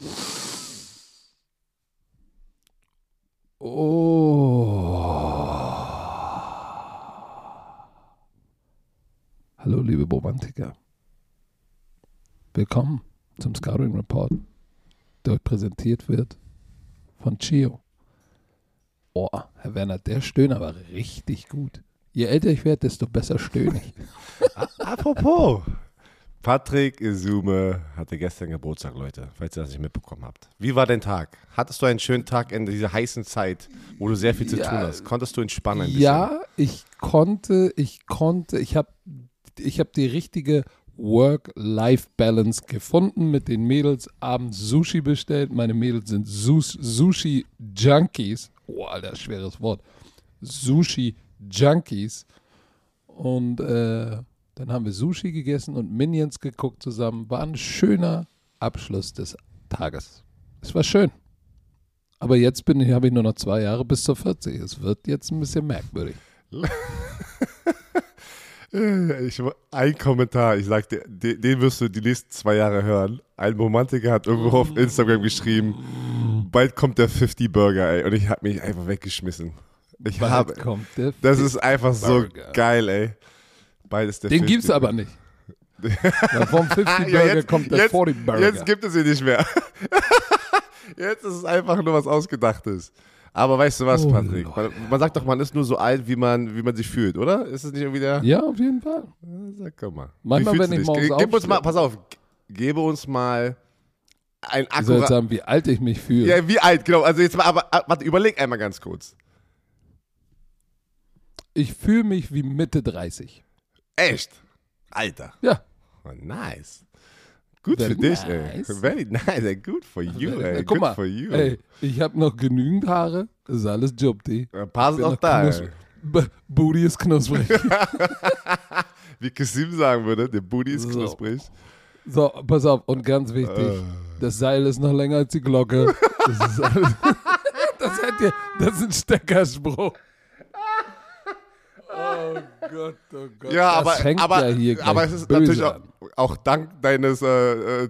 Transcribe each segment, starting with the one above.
Hallo, liebe Romantiker. Willkommen zum Scouting Report, der euch präsentiert wird von Chio. Oh, Herr Werner, der Stöhner war richtig gut. Je älter ich werde, desto besser stöhne ich. Apropos, Patrick Isume hatte gestern Geburtstag, Leute, falls ihr das nicht mitbekommen habt. Wie war dein Tag? Hattest du einen schönen Tag in dieser heißen Zeit, wo du sehr viel zu Ja. tun hast? Konntest du entspannen? Ein bisschen? Ja, ich konnte, ich konnte, ich habe ich hab die richtige Work-Life-Balance gefunden mit den Mädels. Abends Sushi bestellt. Meine Mädels sind Sus Sushi-Junkies. Oh, Alter, schweres Wort. Sushi-Junkies. Und äh, dann haben wir Sushi gegessen und Minions geguckt zusammen. War ein schöner Abschluss des Tages. Es war schön. Aber jetzt bin ich, habe ich nur noch zwei Jahre bis zur 40. Es wird jetzt ein bisschen merkwürdig. Ich, ein Kommentar, ich sag dir, den, den wirst du die nächsten zwei Jahre hören. Ein Romantiker hat irgendwo auf Instagram geschrieben, bald kommt der 50 Burger, ey. Und ich habe mich einfach weggeschmissen. Ich Bald habe, kommt der das ist einfach so Burger. geil, ey. Ist der Den 50 gibt's aber nicht. Ja, vom 50 Burger Ja, jetzt- kommt der jetzt- 40 Burger. Jetzt gibt es ihn nicht mehr. jetzt ist es einfach nur was Ausgedachtes. Aber weißt du was, Oh, Patrick? Man, man sagt doch, man ist nur so alt, wie man, wie man sich fühlt, oder? Ist es nicht irgendwie der? ja, auf jeden Fall. Sag komm mal. Manchmal, wenn ich morgens Ge- Gib uns mal, pass auf, ge- gebe uns mal ein akkurat. sagen, wie alt ich mich fühle. Ja, wie alt, genau. Also jetzt mal, aber aber, warte, überleg einmal ganz kurz. Ich fühle mich wie Mitte 30. Echt? Alter. Ja. Oh, nice. Gut Very für dich, nice. ey. Very nice, ey. Good for you, ey. Guck Good mal, for you. ey, ich habe noch genügend Haare. Das ist alles paar sind bin auch noch da, ey. B Booty ist knusprig. Wie Kasim sagen würde, der Booty ist So. knusprig. so, pass auf. Und ganz wichtig, Äh. das Seil ist noch länger als die Glocke. Das ist alles. das, ihr, das ist ein Steckerspruch. Oh Gott, oh Gott. Ja, aber, das fängt aber, ja aber es ist böse natürlich auch, auch dank deines äh, äh,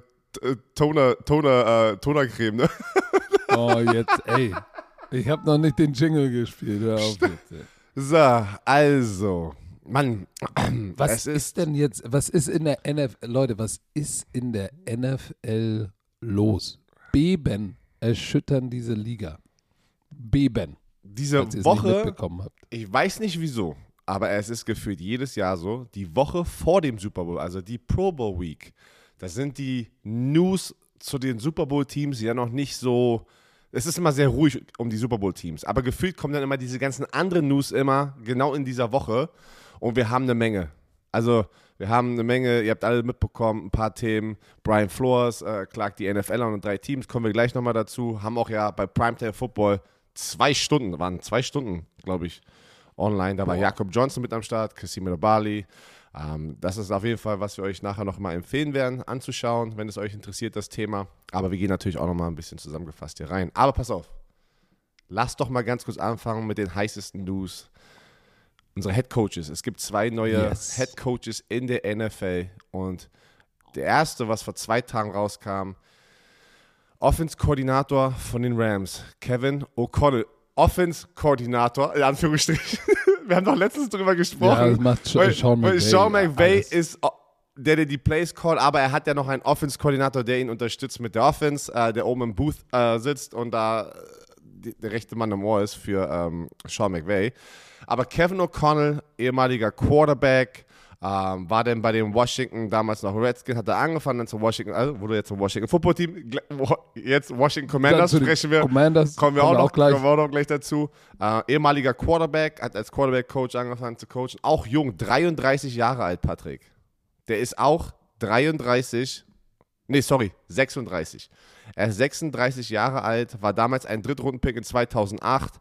Toner, Toner, äh, Tonercreme, ne? Oh, jetzt, ey. Ich habe noch nicht den Jingle gespielt. Hör auf jetzt. So, also, Mann, Was es ist, ist, denn jetzt, was ist in der NFL, Leute, was ist in der NFL los? Beben erschüttern diese Liga. Beben, diese Woche, ich weiß nicht wieso, aber es ist gefühlt jedes Jahr so, die Woche vor dem Super Bowl, also die Pro Bowl Week, das sind die News zu den Super Bowl Teams ja noch nicht so, es ist immer sehr ruhig um die Super Bowl Teams, aber gefühlt kommen dann immer diese ganzen anderen News immer genau in dieser Woche und wir haben eine Menge. Also wir haben eine Menge, ihr habt alle mitbekommen, ein paar Themen. Brian Flores äh, klagt die NFL an und drei Teams, kommen wir gleich nochmal dazu. Haben auch ja bei Primetime Football zwei Stunden, waren zwei Stunden, glaube ich, online. Da war Jakob Johnson mit am Start, Kasim Bali. Ähm, das ist auf jeden Fall, was wir euch nachher nochmal empfehlen werden, anzuschauen, wenn es euch interessiert, das Thema. Aber wir gehen natürlich auch nochmal ein bisschen zusammengefasst hier rein. Aber pass auf, lasst doch mal ganz kurz anfangen mit den heißesten News. Unsere Head Coaches. Es gibt zwei neue Yes. Head Coaches in der NFL und der erste, was vor zwei Tagen rauskam, Offense-Koordinator von den Rams, Kevin O'Connell. Offense-Koordinator, in Anführungsstrichen. Wir haben doch letztens drüber gesprochen. Ja, das macht Sch- Weil- Sean McVay, Sean McVay alles. ist o- der, der die Plays call, aber er hat ja noch einen Offense-Koordinator, der ihn unterstützt mit der Offense, äh, der oben im Booth äh, sitzt und da äh, der rechte Mann im Ohr ist für ähm, Sean McVay. Aber Kevin O'Connell, ehemaliger Quarterback, ähm, war dann bei dem Washington, damals noch Redskins, hat er angefangen, dann zum Washington, also wurde jetzt zum Washington Football Team, jetzt Washington Commanders zu den sprechen wir. Commanders Kommen wir auch, noch, gleich. kommen wir auch noch gleich dazu. Äh, ehemaliger Quarterback, hat als Quarterback-Coach angefangen zu coachen. Auch jung, 33 Jahre alt, Patrick. Der ist auch 33, nee, sorry, 36. Er ist 36 Jahre alt, war damals ein Drittrunden-Pick in 2008,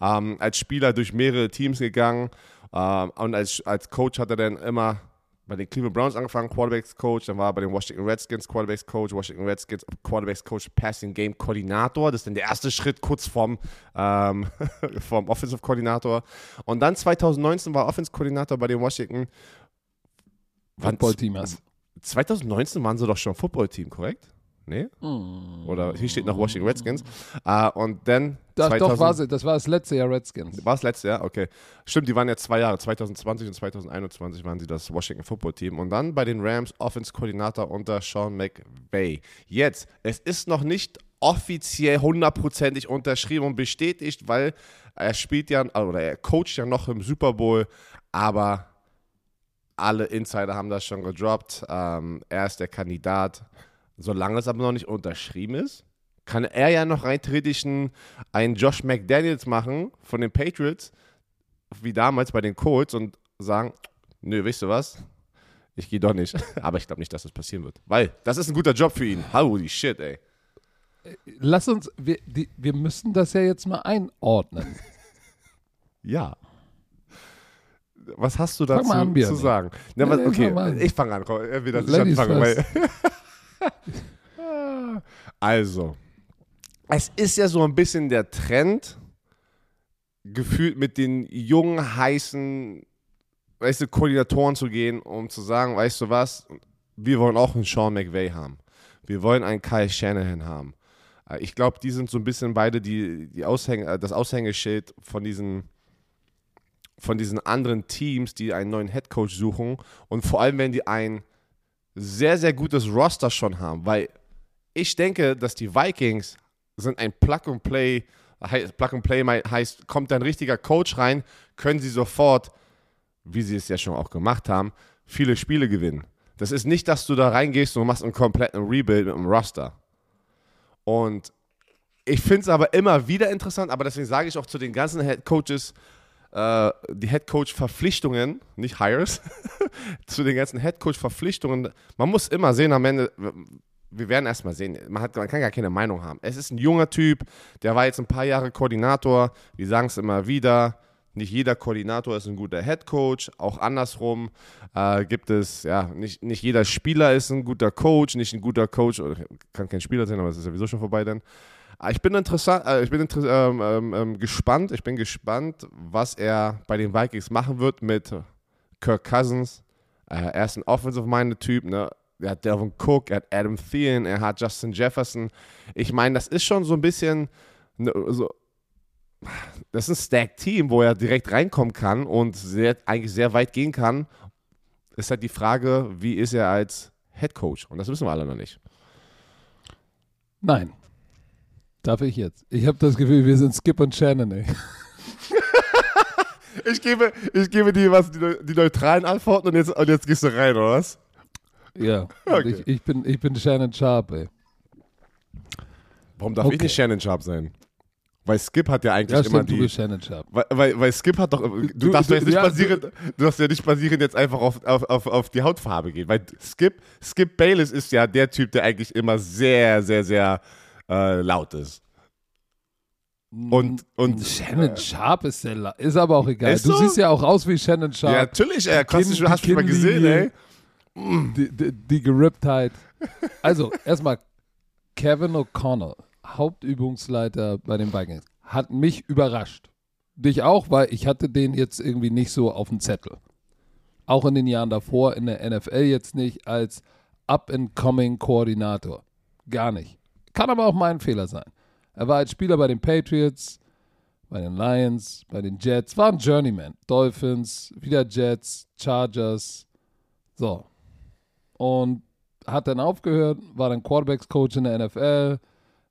ähm, als Spieler durch mehrere Teams gegangen ähm, und als, als Coach hat er dann immer bei den Cleveland Browns angefangen, Quarterbacks-Coach, dann war er bei den Washington Redskins Quarterbacks-Coach, Washington Redskins Quarterbacks-Coach, Passing-Game-Koordinator. Das ist dann der erste Schritt kurz vorm, ähm, vom Offensive-Koordinator. Und dann 2019 war er Offense-Koordinator bei den Washington. Football-Team hast. 2019 waren sie doch schon Football-Team, korrekt? Nee? Oder hier steht noch Washington Redskins. Uh, und dann. Das, 2000, doch, war sie, das war das letzte Jahr Redskins. War das letzte Jahr? Okay. Stimmt, die waren ja zwei Jahre. 2020 und 2021 waren sie das Washington Football Team. Und dann bei den Rams Offense-Koordinator unter Sean McVay. Jetzt, es ist noch nicht offiziell hundertprozentig unterschrieben und bestätigt, weil er spielt ja, oder er coacht ja noch im Super Bowl, aber alle Insider haben das schon gedroppt. Ähm, er ist der Kandidat. Solange es aber noch nicht unterschrieben ist, kann er ja noch rein theoretisch einen Josh McDaniels machen von den Patriots, wie damals bei den Colts und sagen, nö, weißt du was? Ich gehe doch nicht. Aber ich glaube nicht, dass das passieren wird. Weil das ist ein guter Job für ihn. Holy shit, ey. Lass uns, wir, die, wir müssen das ja jetzt mal einordnen. ja. Was hast du dazu an, zu sagen? Na, was, okay, ich fange an. Komm, wieder ich anfange, weil also, es ist ja so ein bisschen der Trend, gefühlt mit den jungen, heißen, weißt du, Koordinatoren zu gehen, um zu sagen, weißt du was, wir wollen auch einen Sean McVay haben. Wir wollen einen Kyle Shanahan haben. Äh, ich glaube, die sind so ein bisschen beide die, die Aushäng äh, das Aushängeschild von diesen, von diesen anderen Teams, die einen neuen Headcoach suchen. Und vor allem, wenn die ein sehr, sehr gutes Roster schon haben, weil ich denke, dass die Vikings sind ein Plug-and-Play, Plug-and-Play heißt, kommt ein richtiger Coach rein, können sie sofort, wie sie es ja schon auch gemacht haben, viele Spiele gewinnen. Das ist nicht, dass du da reingehst und machst einen kompletten Rebuild mit einem Roster. Und ich finde es aber immer wieder interessant, aber deswegen sage ich auch zu den ganzen Head Coaches, äh, die Head Coach Verpflichtungen, nicht Hires, zu den ganzen Head Coach Verpflichtungen, man muss immer sehen am Ende, wir werden erstmal sehen. Man, hat, man kann gar keine Meinung haben. Es ist ein junger Typ, der war jetzt ein paar Jahre Koordinator. Wir sagen es immer wieder. Nicht jeder Koordinator ist ein guter Head Coach. Auch andersrum äh, gibt es, ja, nicht, nicht jeder Spieler ist ein guter Coach, nicht ein guter Coach, oder kann kein Spieler sein, aber es ist sowieso schon vorbei dann. Äh, ich bin interessant, äh, ich bin inter ähm, ähm, ähm, gespannt, ich bin gespannt, was er bei den Vikings machen wird mit Kirk Cousins. Äh, er ist ein offensive-minded Typ, ne? er hat Delvin Cook, er hat Adam Thielen, er hat Justin Jefferson. Ich meine, das ist schon so ein bisschen ne, so, das ist ein Stack-Team, wo er direkt reinkommen kann und sehr, eigentlich sehr weit gehen kann. Ist halt die Frage, wie ist er als Head Coach? Und das wissen wir alle noch nicht. Nein. Darf ich jetzt? Ich habe das Gefühl, wir sind Skip und Shannon, ey. ich, gebe, ich gebe dir was, die, die neutralen Antworten und jetzt, und jetzt gehst du rein, oder was? Ja, okay. ich, ich, bin, ich bin Shannon Sharp, ey. Warum darf okay. ich nicht Shannon Sharp sein? Weil Skip hat ja eigentlich ja, stimmt, immer die. Du bist Shannon Sharp. Weil, weil, weil Skip hat doch. Du, du darfst du, jetzt nicht ja, basieren, du, du darfst ja nicht basieren jetzt einfach auf, auf, auf, auf die Hautfarbe gehen. Weil Skip, Skip Bayless ist ja der Typ, der eigentlich immer sehr, sehr, sehr äh, laut ist. Und, und Shannon äh, Sharp ist der ist aber auch egal. Du so? siehst ja auch aus wie Shannon Sharp. Ja, natürlich, ey. Hast du hast mal gesehen, ey. Die, die, die Geripptheit. Also, erstmal Kevin O'Connell, Hauptübungsleiter bei den Vikings, hat mich überrascht. Dich auch, weil ich hatte den jetzt irgendwie nicht so auf dem Zettel. Auch in den Jahren davor in der NFL jetzt nicht als Up-and-Coming-Koordinator. Gar nicht. Kann aber auch mein Fehler sein. Er war als Spieler bei den Patriots, bei den Lions, bei den Jets, war ein Journeyman. Dolphins, wieder Jets, Chargers. So, und hat dann aufgehört, war dann Quarterbacks-Coach in der NFL,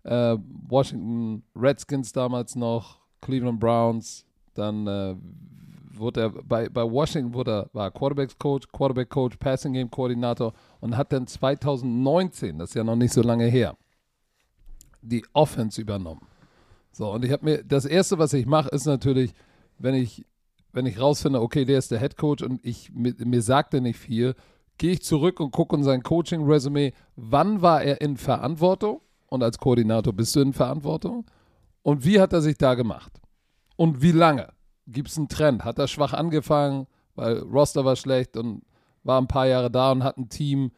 äh, Washington Redskins damals noch, Cleveland Browns, dann äh, wurde er bei, bei Washington wurde er, war Quarterbacks-Coach, Quarterback-Coach, Passing-Game-Koordinator und hat dann 2019, das ist ja noch nicht so lange her, die Offense übernommen. So, und ich habe mir, das Erste, was ich mache, ist natürlich, wenn ich, wenn ich rausfinde, okay, der ist der Head Coach und ich, mir, mir sagt er nicht viel, gehe ich zurück und gucke in sein Coaching-Resümee, wann war er in Verantwortung und als Koordinator bist du in Verantwortung und wie hat er sich da gemacht und wie lange? Gibt es einen Trend? Hat er schwach angefangen, weil Roster war schlecht und war ein paar Jahre da und hat ein Team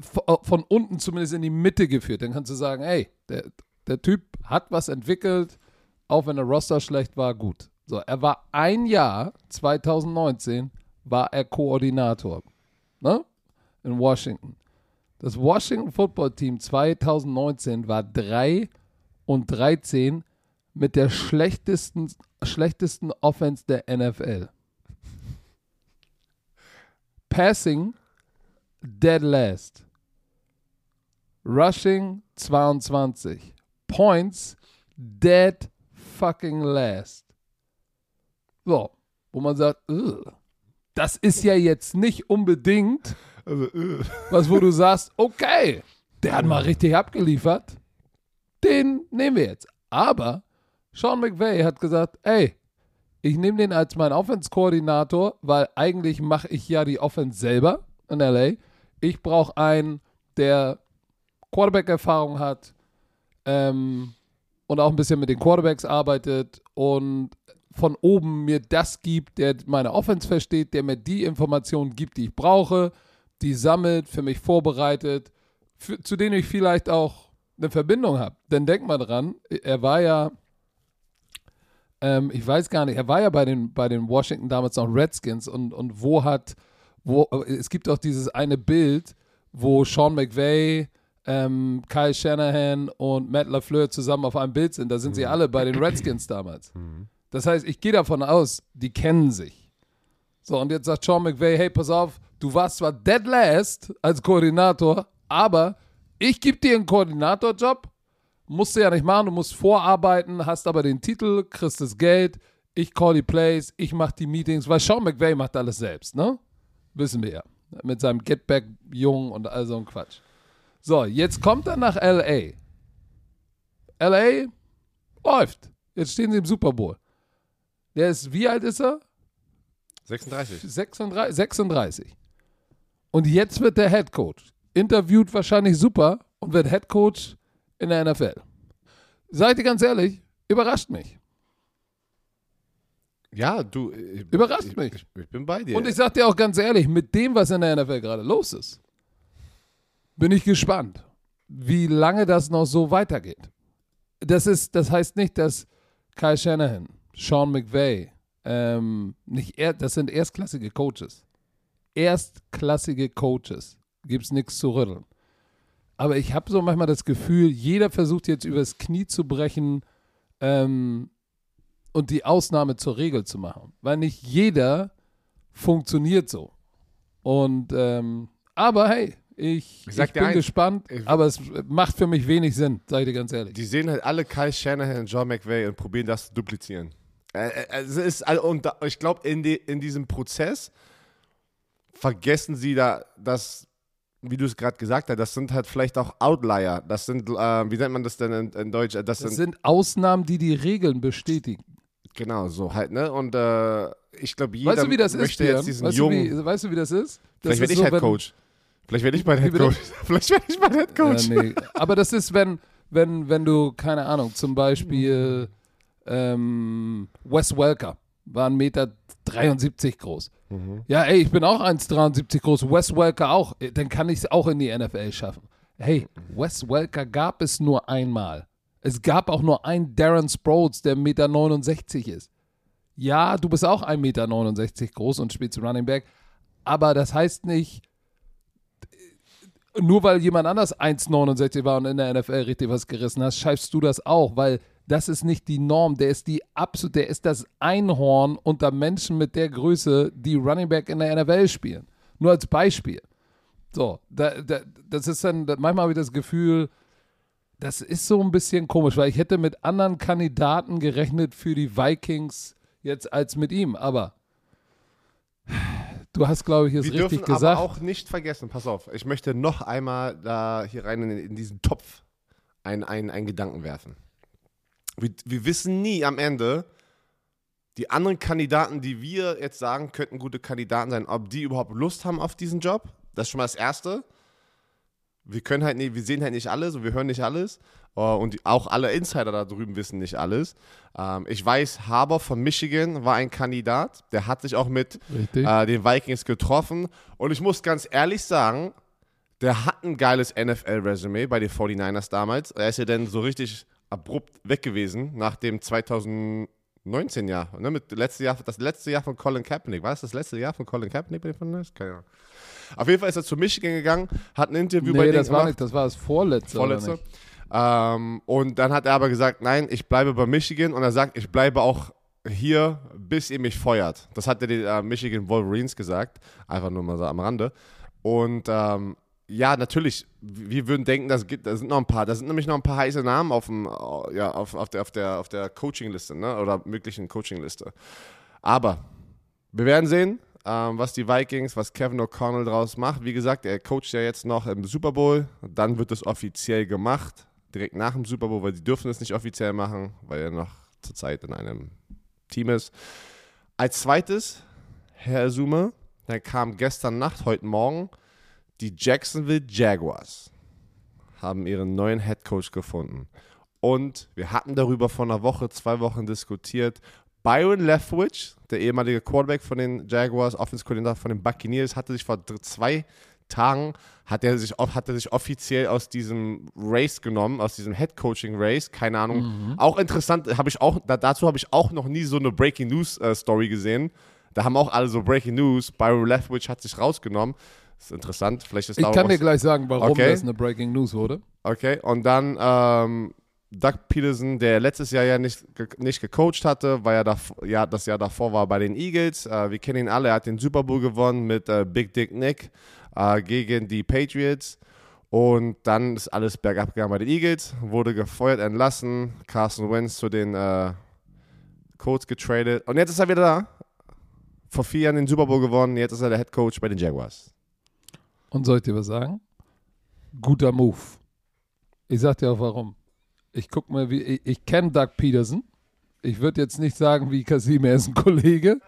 von unten zumindest in die Mitte geführt? Dann kannst du sagen, hey, der, der Typ hat was entwickelt, auch wenn der Roster schlecht war, gut. So, er war ein Jahr, 2019, war er Koordinator ne? in Washington. Das Washington Football Team 2019 war 3 und 13 mit der schlechtesten, schlechtesten Offense der NFL. Passing dead last. Rushing 22. Points dead fucking last. So, wo man sagt, das ist ja jetzt nicht unbedingt Also, was, wo du sagst, okay, der hat mal richtig abgeliefert. Den nehmen wir jetzt. Aber Sean McVay hat gesagt, ey, ich nehme den als meinen Offense-Koordinator, weil eigentlich mache ich ja die Offense selber in LA. Ich brauche einen, der Quarterback-Erfahrung hat ähm, und auch ein bisschen mit den Quarterbacks arbeitet und von oben mir das gibt, der meine Offense versteht, der mir die Informationen gibt, die ich brauche, die sammelt, für mich vorbereitet, für, zu denen ich vielleicht auch eine Verbindung habe. Denn denk mal dran, er war ja, ähm, ich weiß gar nicht, er war ja bei den, bei den Washington damals noch Redskins und, und wo hat, wo, es gibt auch dieses eine Bild, wo Sean McVay, ähm, Kyle Shanahan und Matt LaFleur zusammen auf einem Bild sind. Da sind sie alle bei den Redskins damals. Das heißt, ich gehe davon aus, die kennen sich. So, und jetzt sagt Sean McVay, hey, pass auf, du warst zwar dead last als Koordinator, aber ich gebe dir einen Koordinatorjob, musst du ja nicht machen, du musst vorarbeiten, hast aber den Titel, kriegst das Geld, ich call die Plays, ich mach die Meetings, weil Sean McVay macht alles selbst, ne? Wissen wir ja. Mit seinem Get Back Jung und all so ein Quatsch. So, jetzt kommt er nach L.A. L.A. läuft. Jetzt stehen sie im Super Bowl. Der ist, wie alt ist er? 36. 36, 36. Und jetzt wird der Head Coach. Interviewt wahrscheinlich super und wird Head Coach in der NFL. Seid ihr ganz ehrlich, überrascht mich. Ja, du. äh, Überrascht ich, mich. Ich, ich bin bei dir. Und ich sag dir auch ganz ehrlich, mit dem, was in der NFL gerade los ist, bin ich gespannt, wie lange das noch so weitergeht. Das ist, das heißt nicht, dass Kyle Shanahan, Sean McVay, ähm, nicht er, das sind erstklassige Coaches. Erstklassige Coaches. Gibt's nichts zu rütteln. Aber ich habe so manchmal das Gefühl, jeder versucht jetzt übers Knie zu brechen ähm, und die Ausnahme zur Regel zu machen. Weil nicht jeder funktioniert so. Und ähm, aber hey, ich, Ich bin eins, gespannt, ich- aber es macht für mich wenig Sinn, sag ich dir ganz ehrlich. Die sehen halt alle Kyle Shanahan und John McVay und probieren das zu duplizieren. Es ist, und ich glaube, in, die, in diesem Prozess vergessen sie da, dass, wie du es gerade gesagt hast, das sind halt vielleicht auch Outlier. Das sind, äh, wie nennt man das denn in, in Deutsch? Das, Das sind, sind Ausnahmen, die die Regeln bestätigen. Genau, so halt, ne? Und äh, ich glaube, jeder Weißt du, wie das ist, möchte Björn? jetzt diesen Weißt, du, jungen. wie, weißt du, wie das ist? Das vielleicht werde ist ich so, Head wenn- Coach. Vielleicht werde ich mein Wie Head bitte? Coach. Vielleicht werde ich mein Head Coach. Ja, nee. Aber das ist, wenn, wenn, wenn du, keine Ahnung, zum Beispiel ähm, Wes Welker war 1,73 Meter groß. Ja, ey, ich bin auch 1,73 groß, Wes Welker auch. Dann kann ich es auch in die NFL schaffen. Hey, Wes Welker gab es nur einmal. Es gab auch nur einen Darren Sproles, der 1,69 Meter ist. Ja, du bist auch 1,69 Meter groß und spielst Running Back. Aber das heißt nicht, nur weil jemand anders 1,69 war und in der NFL richtig was gerissen hat, schaffst du das auch, weil das ist nicht die Norm. Der ist die absolut, der ist das Einhorn unter Menschen mit der Größe, die Running Back in der NFL spielen. Nur als Beispiel. So, da, da, das ist dann, manchmal habe ich das Gefühl, das ist so ein bisschen komisch, weil ich hätte mit anderen Kandidaten gerechnet für die Vikings jetzt als mit ihm, aber du hast, glaube ich, es Wir richtig dürfen gesagt. aber auch nicht vergessen, pass auf, ich möchte noch einmal da hier rein in, in diesen Topf einen, einen, einen Gedanken werfen. Wir, wir wissen nie am Ende, die anderen Kandidaten, die wir jetzt sagen, könnten gute Kandidaten sein, ob die überhaupt Lust haben auf diesen Job. Das ist schon mal das Erste. Wir können halt nicht, wir sehen halt nicht alles und wir hören nicht alles. Äh, Und auch alle Insider da drüben wissen nicht alles. Ähm, ich weiß, Haber von Michigan war ein Kandidat. Der hat sich auch mit äh, den Vikings getroffen. Und ich muss ganz ehrlich sagen, der hat ein geiles NFL-Resümee bei den 49ers damals. Er ist ja dann so richtig abrupt weg gewesen nach dem 2009 19 Jahre, ne? Mit letzte Jahr, das letzte Jahr von Colin Kaepernick. War das das letzte Jahr von Colin Kaepernick bei den Keine Ahnung. Auf jeden Fall ist er zu Michigan gegangen, hat ein Interview nee, bei denen das war gemacht. nicht, das war das vorletzte. Vorletzte. Ähm, und dann hat er aber gesagt, nein, ich bleibe bei Michigan und er sagt, ich bleibe auch hier, bis ihr mich feuert. Das hat er den äh, Michigan Wolverines gesagt, einfach nur mal so am Rande. Und ähm, ja, natürlich, wir würden denken, da sind noch ein paar, da sind nämlich noch ein paar heiße Namen auf dem, ja, auf, auf der, auf der, auf der Coaching-Liste, ne? Oder möglichen Coaching-Liste. Aber wir werden sehen, ähm, was die Vikings, was Kevin O'Connell draus macht. Wie gesagt, er coacht ja jetzt noch im Super Bowl. Dann wird es offiziell gemacht, direkt nach dem Super Bowl, weil sie dürfen es nicht offiziell machen, weil er noch zurzeit in einem Team ist. Als zweites, Herr Sume, dann kam gestern Nacht, heute Morgen, die Jacksonville Jaguars haben ihren neuen Head Coach gefunden. Und wir hatten darüber vor einer Woche, zwei Wochen diskutiert. Byron Leftwich, der ehemalige Quarterback von den Jaguars, Offense-Koordinator von den Buccaneers, hatte sich vor zwei Tagen, hat er sich, hat er sich offiziell aus diesem Race genommen, aus diesem Head Coaching Race, keine Ahnung. Auch interessant, habe ich auch, da, dazu habe ich auch noch nie so eine Breaking News äh, Story gesehen. Da haben auch alle so Breaking News. Byron Leftwich hat sich rausgenommen. Das ist interessant. Vielleicht ist Ich da kann dir gleich sagen, warum Okay. das eine Breaking News wurde. Okay, und dann ähm, Doug Peterson, der letztes Jahr ja nicht, nicht gecoacht hatte, weil er dav ja, das Jahr davor war bei den Eagles. Äh, wir kennen ihn alle, er hat den Super Bowl gewonnen mit äh, Big Dick Nick äh, gegen die Patriots. Und dann ist alles bergab gegangen bei den Eagles, wurde gefeuert, entlassen, Carson Wentz zu den äh, Colts getradet. Und jetzt ist er wieder da. Vor vier Jahren den Super Bowl gewonnen, jetzt ist er der Head Coach bei den Jaguars. Und soll ich dir was sagen? Guter Move. Ich sag dir auch warum. Ich guck mal, wie ich, ich kenne Doug Peterson. Ich würde jetzt nicht sagen, wie Kasim, er ist ein Kollege.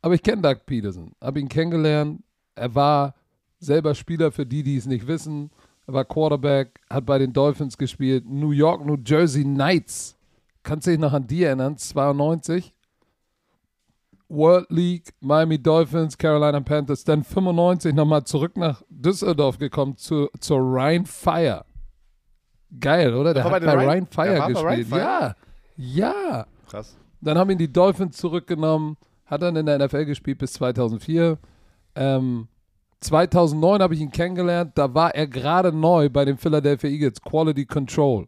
Aber ich kenne Doug Peterson. Habe ihn kennengelernt. Er war selber Spieler für die, die es nicht wissen. Er war Quarterback, hat bei den Dolphins gespielt. New York, New Jersey Knights. Kannst du dich noch an die erinnern? 92. World League, Miami Dolphins, Carolina Panthers, dann 95 nochmal zurück nach Düsseldorf gekommen zu, zur Rhein Fire. Geil, oder? Der war hat bei Rhein- Rhein Fire der gespielt. Fire? Ja, ja. Krass. Dann haben ihn die Dolphins zurückgenommen, hat dann in der NFL gespielt bis 2004. Ähm, 2009 habe ich ihn kennengelernt, da war er gerade neu bei den Philadelphia Eagles, Quality Control.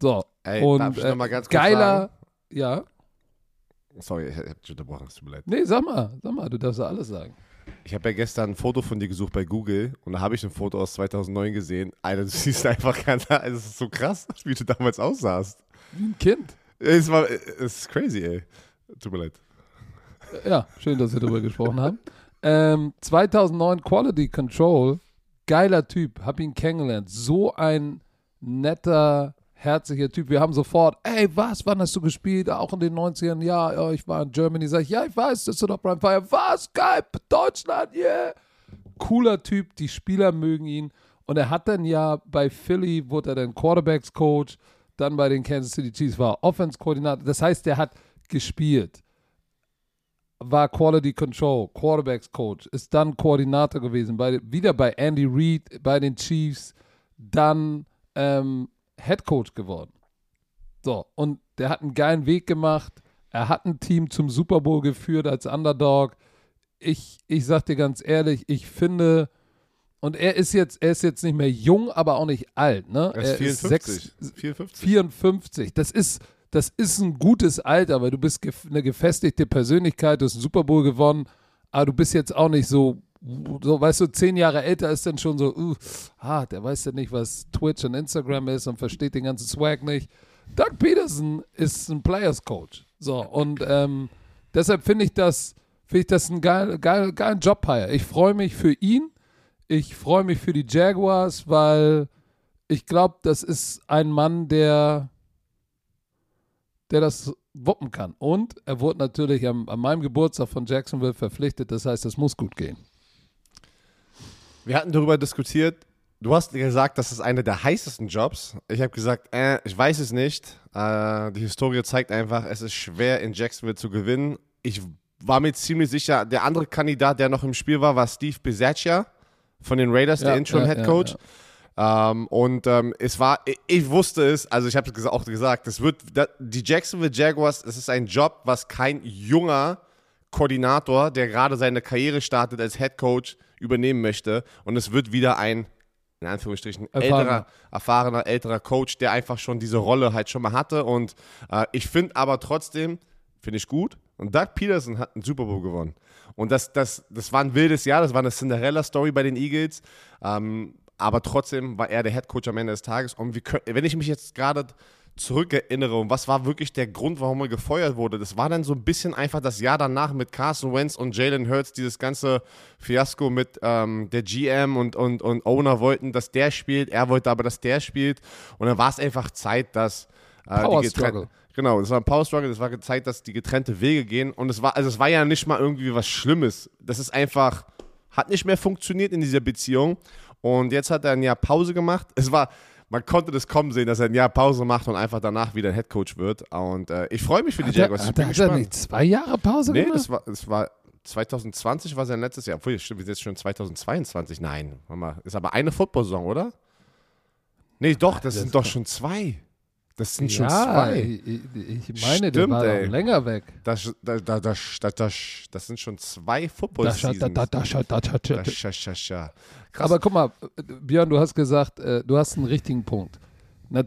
So, Ey, und äh, mal ganz kurz geiler, sagen? ja, Sorry, ich hab dich unterbrochen, es tut mir leid. nee, sag mal, sag mal, du darfst ja alles sagen. Ich habe ja gestern ein Foto von dir gesucht bei Google und da habe ich ein Foto aus 2009 gesehen. Alter, du siehst einfach ganz, also es ist so krass, wie du damals aussahst. Wie ein Kind. Es war, es ist crazy, ey. Tut mir leid. Ja, schön, dass wir darüber gesprochen haben. Ähm, 2009 Quality Control, geiler Typ, hab ihn kennengelernt. So ein netter, herzlicher Typ. Wir haben sofort, ey, was, wann hast du gespielt? Auch in den 90ern, ja, ich war in Germany. Sag ich, ja, ich weiß, das ist doch Brian Fire. Was, geil, Deutschland, yeah. Cooler Typ, die Spieler mögen ihn. Und er hat dann ja bei Philly, wurde er dann Quarterbacks-Coach, dann bei den Kansas City Chiefs war er Offense-Koordinator. Das heißt, der hat gespielt war Quality Control, Quarterbacks Coach, ist dann Koordinator gewesen, bei, wieder bei Andy Reid, bei den Chiefs, dann ähm, Head Coach geworden. So, und der hat einen geilen Weg gemacht. Er hat ein Team zum Super Bowl geführt als Underdog. Ich, ich sag dir ganz ehrlich, ich finde, und er ist jetzt, er ist jetzt nicht mehr jung, aber auch nicht alt, ne? Er ist 54. sechs- 54. 54. Das ist, das ist ein gutes Alter, weil du bist gef eine gefestigte Persönlichkeit, du hast einen Super Bowl gewonnen, aber du bist jetzt auch nicht so, so weißt du, zehn Jahre älter ist dann schon so, uh, ah, der weiß ja nicht, was Twitch und Instagram ist und versteht den ganzen Swag nicht. Doug Peterson ist ein Players Coach. So, und ähm, deshalb finde ich das, finde ich das einen geil, geil, geilen Job hier. Ich freue mich für ihn. Ich freue mich für die Jaguars, weil ich glaube, das ist ein Mann, der, der das wuppen kann. Und er wurde natürlich am, an meinem Geburtstag von Jacksonville verpflichtet. Das heißt, es muss gut gehen. Wir hatten darüber diskutiert. Du hast gesagt, das ist einer der heißesten Jobs. Ich habe gesagt, äh, ich weiß es nicht. Äh, die Historie zeigt einfach, es ist schwer in Jacksonville zu gewinnen. Ich war mir ziemlich sicher, der andere Kandidat, der noch im Spiel war, war Steve Bisaccia von den Raiders, der Ja, Interim ja, Head Coach. ja. Ähm, und ähm, es war, ich, ich wusste es, also ich habe es auch gesagt, das wird, die Jacksonville Jaguars, es ist ein Job, was kein junger Koordinator, der gerade seine Karriere startet als Head Coach, übernehmen möchte. Und es wird wieder ein, in Anführungsstrichen, Erfahrener. älterer, erfahrener, älterer Coach, der einfach schon diese Rolle halt schon mal hatte. Und äh, ich finde aber trotzdem, finde ich gut. Und Doug Peterson hat einen Super Bowl gewonnen. Und das, das, das war ein wildes Jahr, das war eine Cinderella-Story bei den Eagles. Ähm, aber trotzdem war er der Head Coach am Ende des Tages. Und wir können, wenn ich mich jetzt gerade zurückerinnere und was war wirklich der Grund, warum er gefeuert wurde, das war dann so ein bisschen einfach das Jahr danach mit Carson Wentz und Jalen Hurts, dieses ganze Fiasko mit ähm, der GM und, und, und Owner wollten, dass der spielt, er wollte aber, dass der spielt. Und dann war es einfach Zeit, dass äh, Power die getrennt- Struggle. Genau, das war ein Power Struggle, das war Zeit, dass die getrennte Wege gehen. Und es war, also es war ja nicht mal irgendwie was Schlimmes. Das ist einfach, hat nicht mehr funktioniert in dieser Beziehung. Und jetzt hat er ein Jahr Pause gemacht. Es war, man konnte das kommen sehen, dass er ein Jahr Pause macht und einfach danach wieder Head Coach wird. Und äh, ich freue mich für die Hat er, Jaguars. Ich hat, er- hat er nicht zwei Jahre Pause Nee, gemacht? das war, das war 2020 war sein letztes Jahr. Obwohl, wir sind jetzt schon 2022. Nein, mal, ist aber eine Football-Saison, oder? Nee, doch, das das sind doch schon zwei. Das sind schon ja, zwei. Ich, ich meine, der Stimmt, war ey. länger weg. Das, da, da, das, das, das, das sind schon zwei football Da, da, da, da, da, da, da, da. Das. Krass. Aber guck mal, Björn, du hast gesagt, äh, du hast einen richtigen Punkt.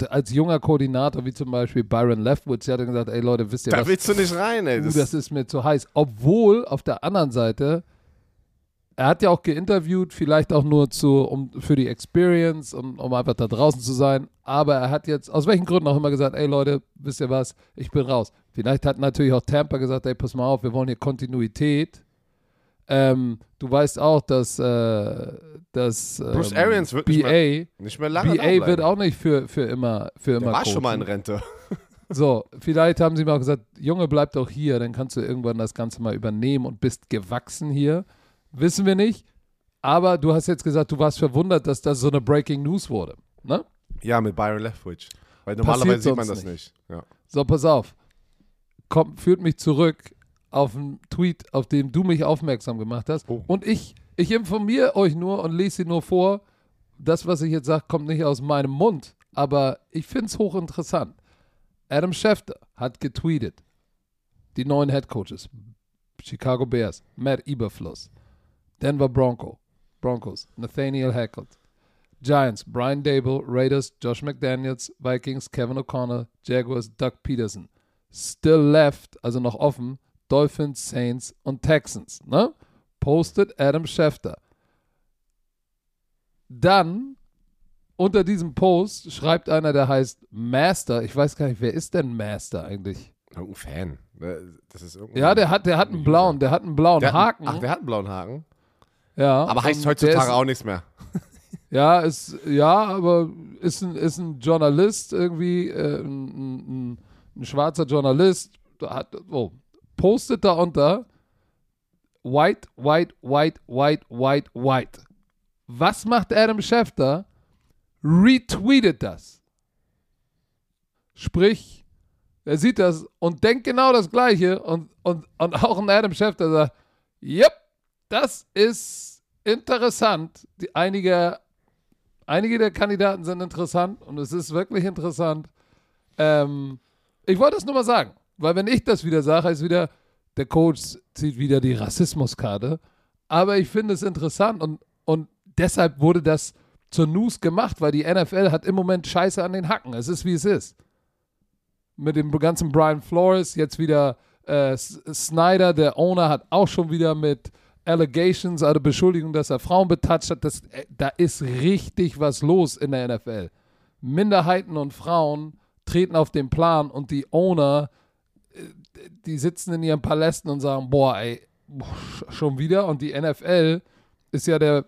Als junger Koordinator, wie zum Beispiel Byron Leftwoods, der hat gesagt, ey Leute, wisst ihr da was? willst du nicht rein, ey. Das, das ist mir zu heiß. Obwohl auf der anderen Seite, er hat ja auch geinterviewt, vielleicht auch nur zu, um, für die Experience, um, um einfach da draußen zu sein. Aber er hat jetzt, aus welchen Gründen auch immer gesagt, ey Leute, wisst ihr was, ich bin raus. Vielleicht hat natürlich auch Tampa gesagt, ey, pass mal auf, wir wollen hier Kontinuität. Ähm, du weißt auch, dass, äh, dass ähm, Bruce Arians wird nicht BA, mehr, nicht mehr lange BA wird auch nicht für, für immer für immer Der war schon mal in. Rente. So, vielleicht haben sie mal gesagt, Junge, bleib doch hier, dann kannst du irgendwann das Ganze mal übernehmen und bist gewachsen hier. Wissen wir nicht. Aber du hast jetzt gesagt, du warst verwundert, dass das so eine Breaking News wurde. Ne? Ja, mit Byron Leftwich. Weil normalerweise sieht man das nicht. Ja. So, pass auf. Kommt, führt mich zurück auf einen Tweet, auf den du mich aufmerksam gemacht hast. Oh. Und ich, ich informiere euch nur und lese sie nur vor. Das, was ich jetzt sage, kommt nicht aus meinem Mund. Aber ich finde es hochinteressant. Adam Schefter hat getweetet. Die neuen Head Coaches. Chicago Bears, Matt Eberfluss. Denver Bronco, Broncos, Nathaniel Hackett. Giants, Brian Dable, Raiders, Josh McDaniels, Vikings, Kevin O'Connor, Jaguars, Doug Peterson. Still left, also noch offen, Dolphins, Saints und Texans. Ne? Postet Adam Schefter. Dann unter diesem Post schreibt einer, der heißt Master. Ich weiß gar nicht, wer ist denn Master eigentlich? Irgendein Fan. Äh, Das ist irgendein Ja, der hat, der hat einen blauen, der hat einen blauen der Haken. Hat, ach, der hat einen blauen Haken. Ja, Aber heißt heutzutage ist, auch nichts mehr. Ja, ist, ja, aber ist ein, ist ein Journalist irgendwie, äh, ein, ein, ein, schwarzer Journalist, hat, oh, postet da unter White, White, White, White, White, White. Was macht Adam Schefter? Retweetet das. Sprich, er sieht das und denkt genau das Gleiche und, und, und auch ein Adam Schefter sagt, yep, das ist interessant. Die, einige, einige der Kandidaten sind interessant und es ist wirklich interessant. Ähm, ich wollte das nur mal sagen, weil wenn ich das wieder sage, ist wieder, der Coach zieht wieder die Rassismuskarte. Aber ich finde es interessant und, und deshalb wurde das zur News gemacht, weil die NFL hat im Moment Scheiße an den Hacken. Es ist, wie es ist. Mit dem ganzen Brian Flores, jetzt wieder äh, Snyder, der Owner, hat auch schon wieder mit Allegations, also Beschuldigungen, dass er Frauen betatscht hat. Das, äh, da ist richtig was los in der NFL. Minderheiten und Frauen treten auf den Plan und die Owner, äh, die sitzen in ihren Palästen und sagen, boah, ey, schon wieder. Und die NFL ist ja der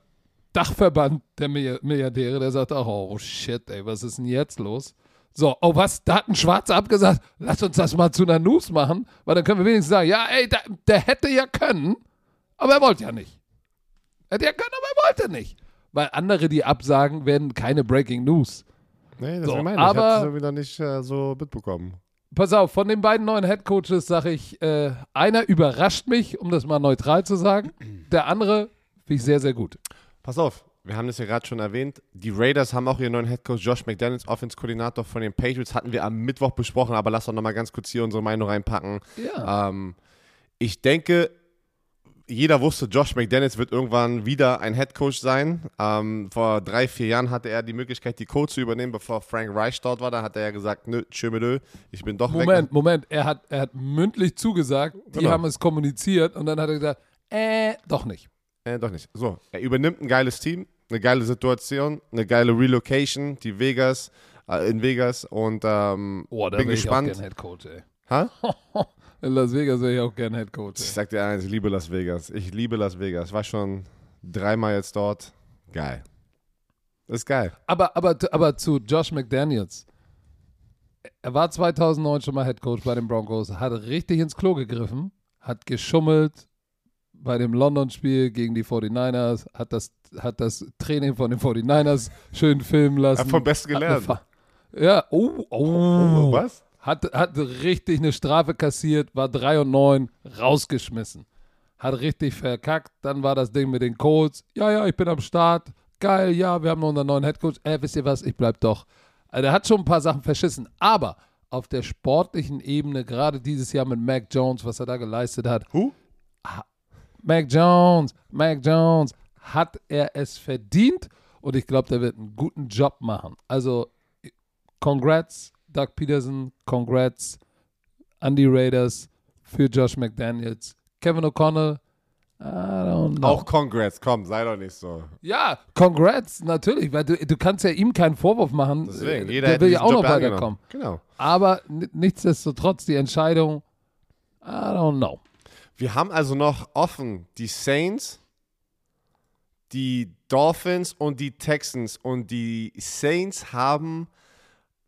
Dachverband der Milli- Milliardäre, der sagt auch, oh shit, ey, was ist denn jetzt los? So, oh was, da hat ein Schwarzer abgesagt, lass uns das mal zu einer News machen, weil dann können wir wenigstens sagen, ja, ey, der, der hätte ja können, aber er wollte ja nicht. Er hätte ja können, aber er wollte nicht. Weil andere, die absagen, werden keine Breaking News. Nee, das So, so, meine ich. aber- ich. habe wieder nicht äh, so mitbekommen. Pass auf, von den beiden neuen Headcoaches sage ich, äh, einer überrascht mich, um das mal neutral zu sagen. Der andere finde ich sehr, sehr gut. Pass auf, wir haben das ja gerade schon erwähnt, die Raiders haben auch ihren neuen Headcoach Josh McDaniels, Offense-Koordinator von den Patriots, hatten wir am Mittwoch besprochen, aber lass doch nochmal ganz kurz hier unsere Meinung reinpacken. Ja. Ähm, ich denke, jeder wusste, Josh McDaniels wird irgendwann wieder ein Headcoach sein. Ähm, vor drei, vier Jahren hatte er die Möglichkeit, die Coach zu übernehmen, bevor Frank Reich dort war. Da hat er ja gesagt, nö, tschö, ich bin doch weg. Moment, Moment, er hat, er hat mündlich zugesagt, die Genau. haben es kommuniziert und dann hat er gesagt, äh, doch nicht. Äh, doch nicht. So, er übernimmt ein geiles Team, eine geile Situation, eine geile Relocation, die Vegas, äh, in Vegas und ähm, Oh, da bin wäre ich auch gespannt. gern Headcoach, ey. Ha? In Las Vegas wäre ich auch gern Headcoach, Ich ey. sag dir eins, ich liebe Las Vegas. Ich liebe Las Vegas. War schon dreimal jetzt dort. Geil. Ist geil. Aber, aber, aber zu Josh McDaniels. Er war 2009 schon mal Headcoach bei den Broncos, hat richtig ins Klo gegriffen, hat geschummelt bei dem London-Spiel gegen die 49ers, hat das, hat das Training von den 49ers schön filmen lassen. Hat vom Besten gelernt. Ja, oh, oh. Oh, was? Hat, hat richtig eine Strafe kassiert, war 3 und 9, rausgeschmissen. Hat richtig verkackt. Dann war das Ding mit den Colts. Ja, ja, ich bin am Start. Geil, ja, wir haben noch unseren neuen Headcoach. Äh, wisst ihr was, ich bleib doch. Also, der hat schon ein paar Sachen verschissen. Aber auf der sportlichen Ebene, gerade dieses Jahr mit Mac Jones, was er da geleistet hat, Who? Mac Jones, Mac Jones, hat er es verdient und ich glaube, der wird einen guten Job machen. Also, congrats, Doug Peterson, congrats an die Raiders für Josh McDaniels. Kevin O'Connell, I don't know. Auch Congrats, komm, sei doch nicht so. ja, congrats, natürlich, weil du, du kannst ja ihm keinen Vorwurf machen. Deswegen, Äh, jeder der will ja auch noch Job angenommen. weiterkommen. Genau. Aber nichtsdestotrotz, die Entscheidung, I don't know. Wir haben also noch offen die Saints, die Dolphins und die Texans. Und die Saints haben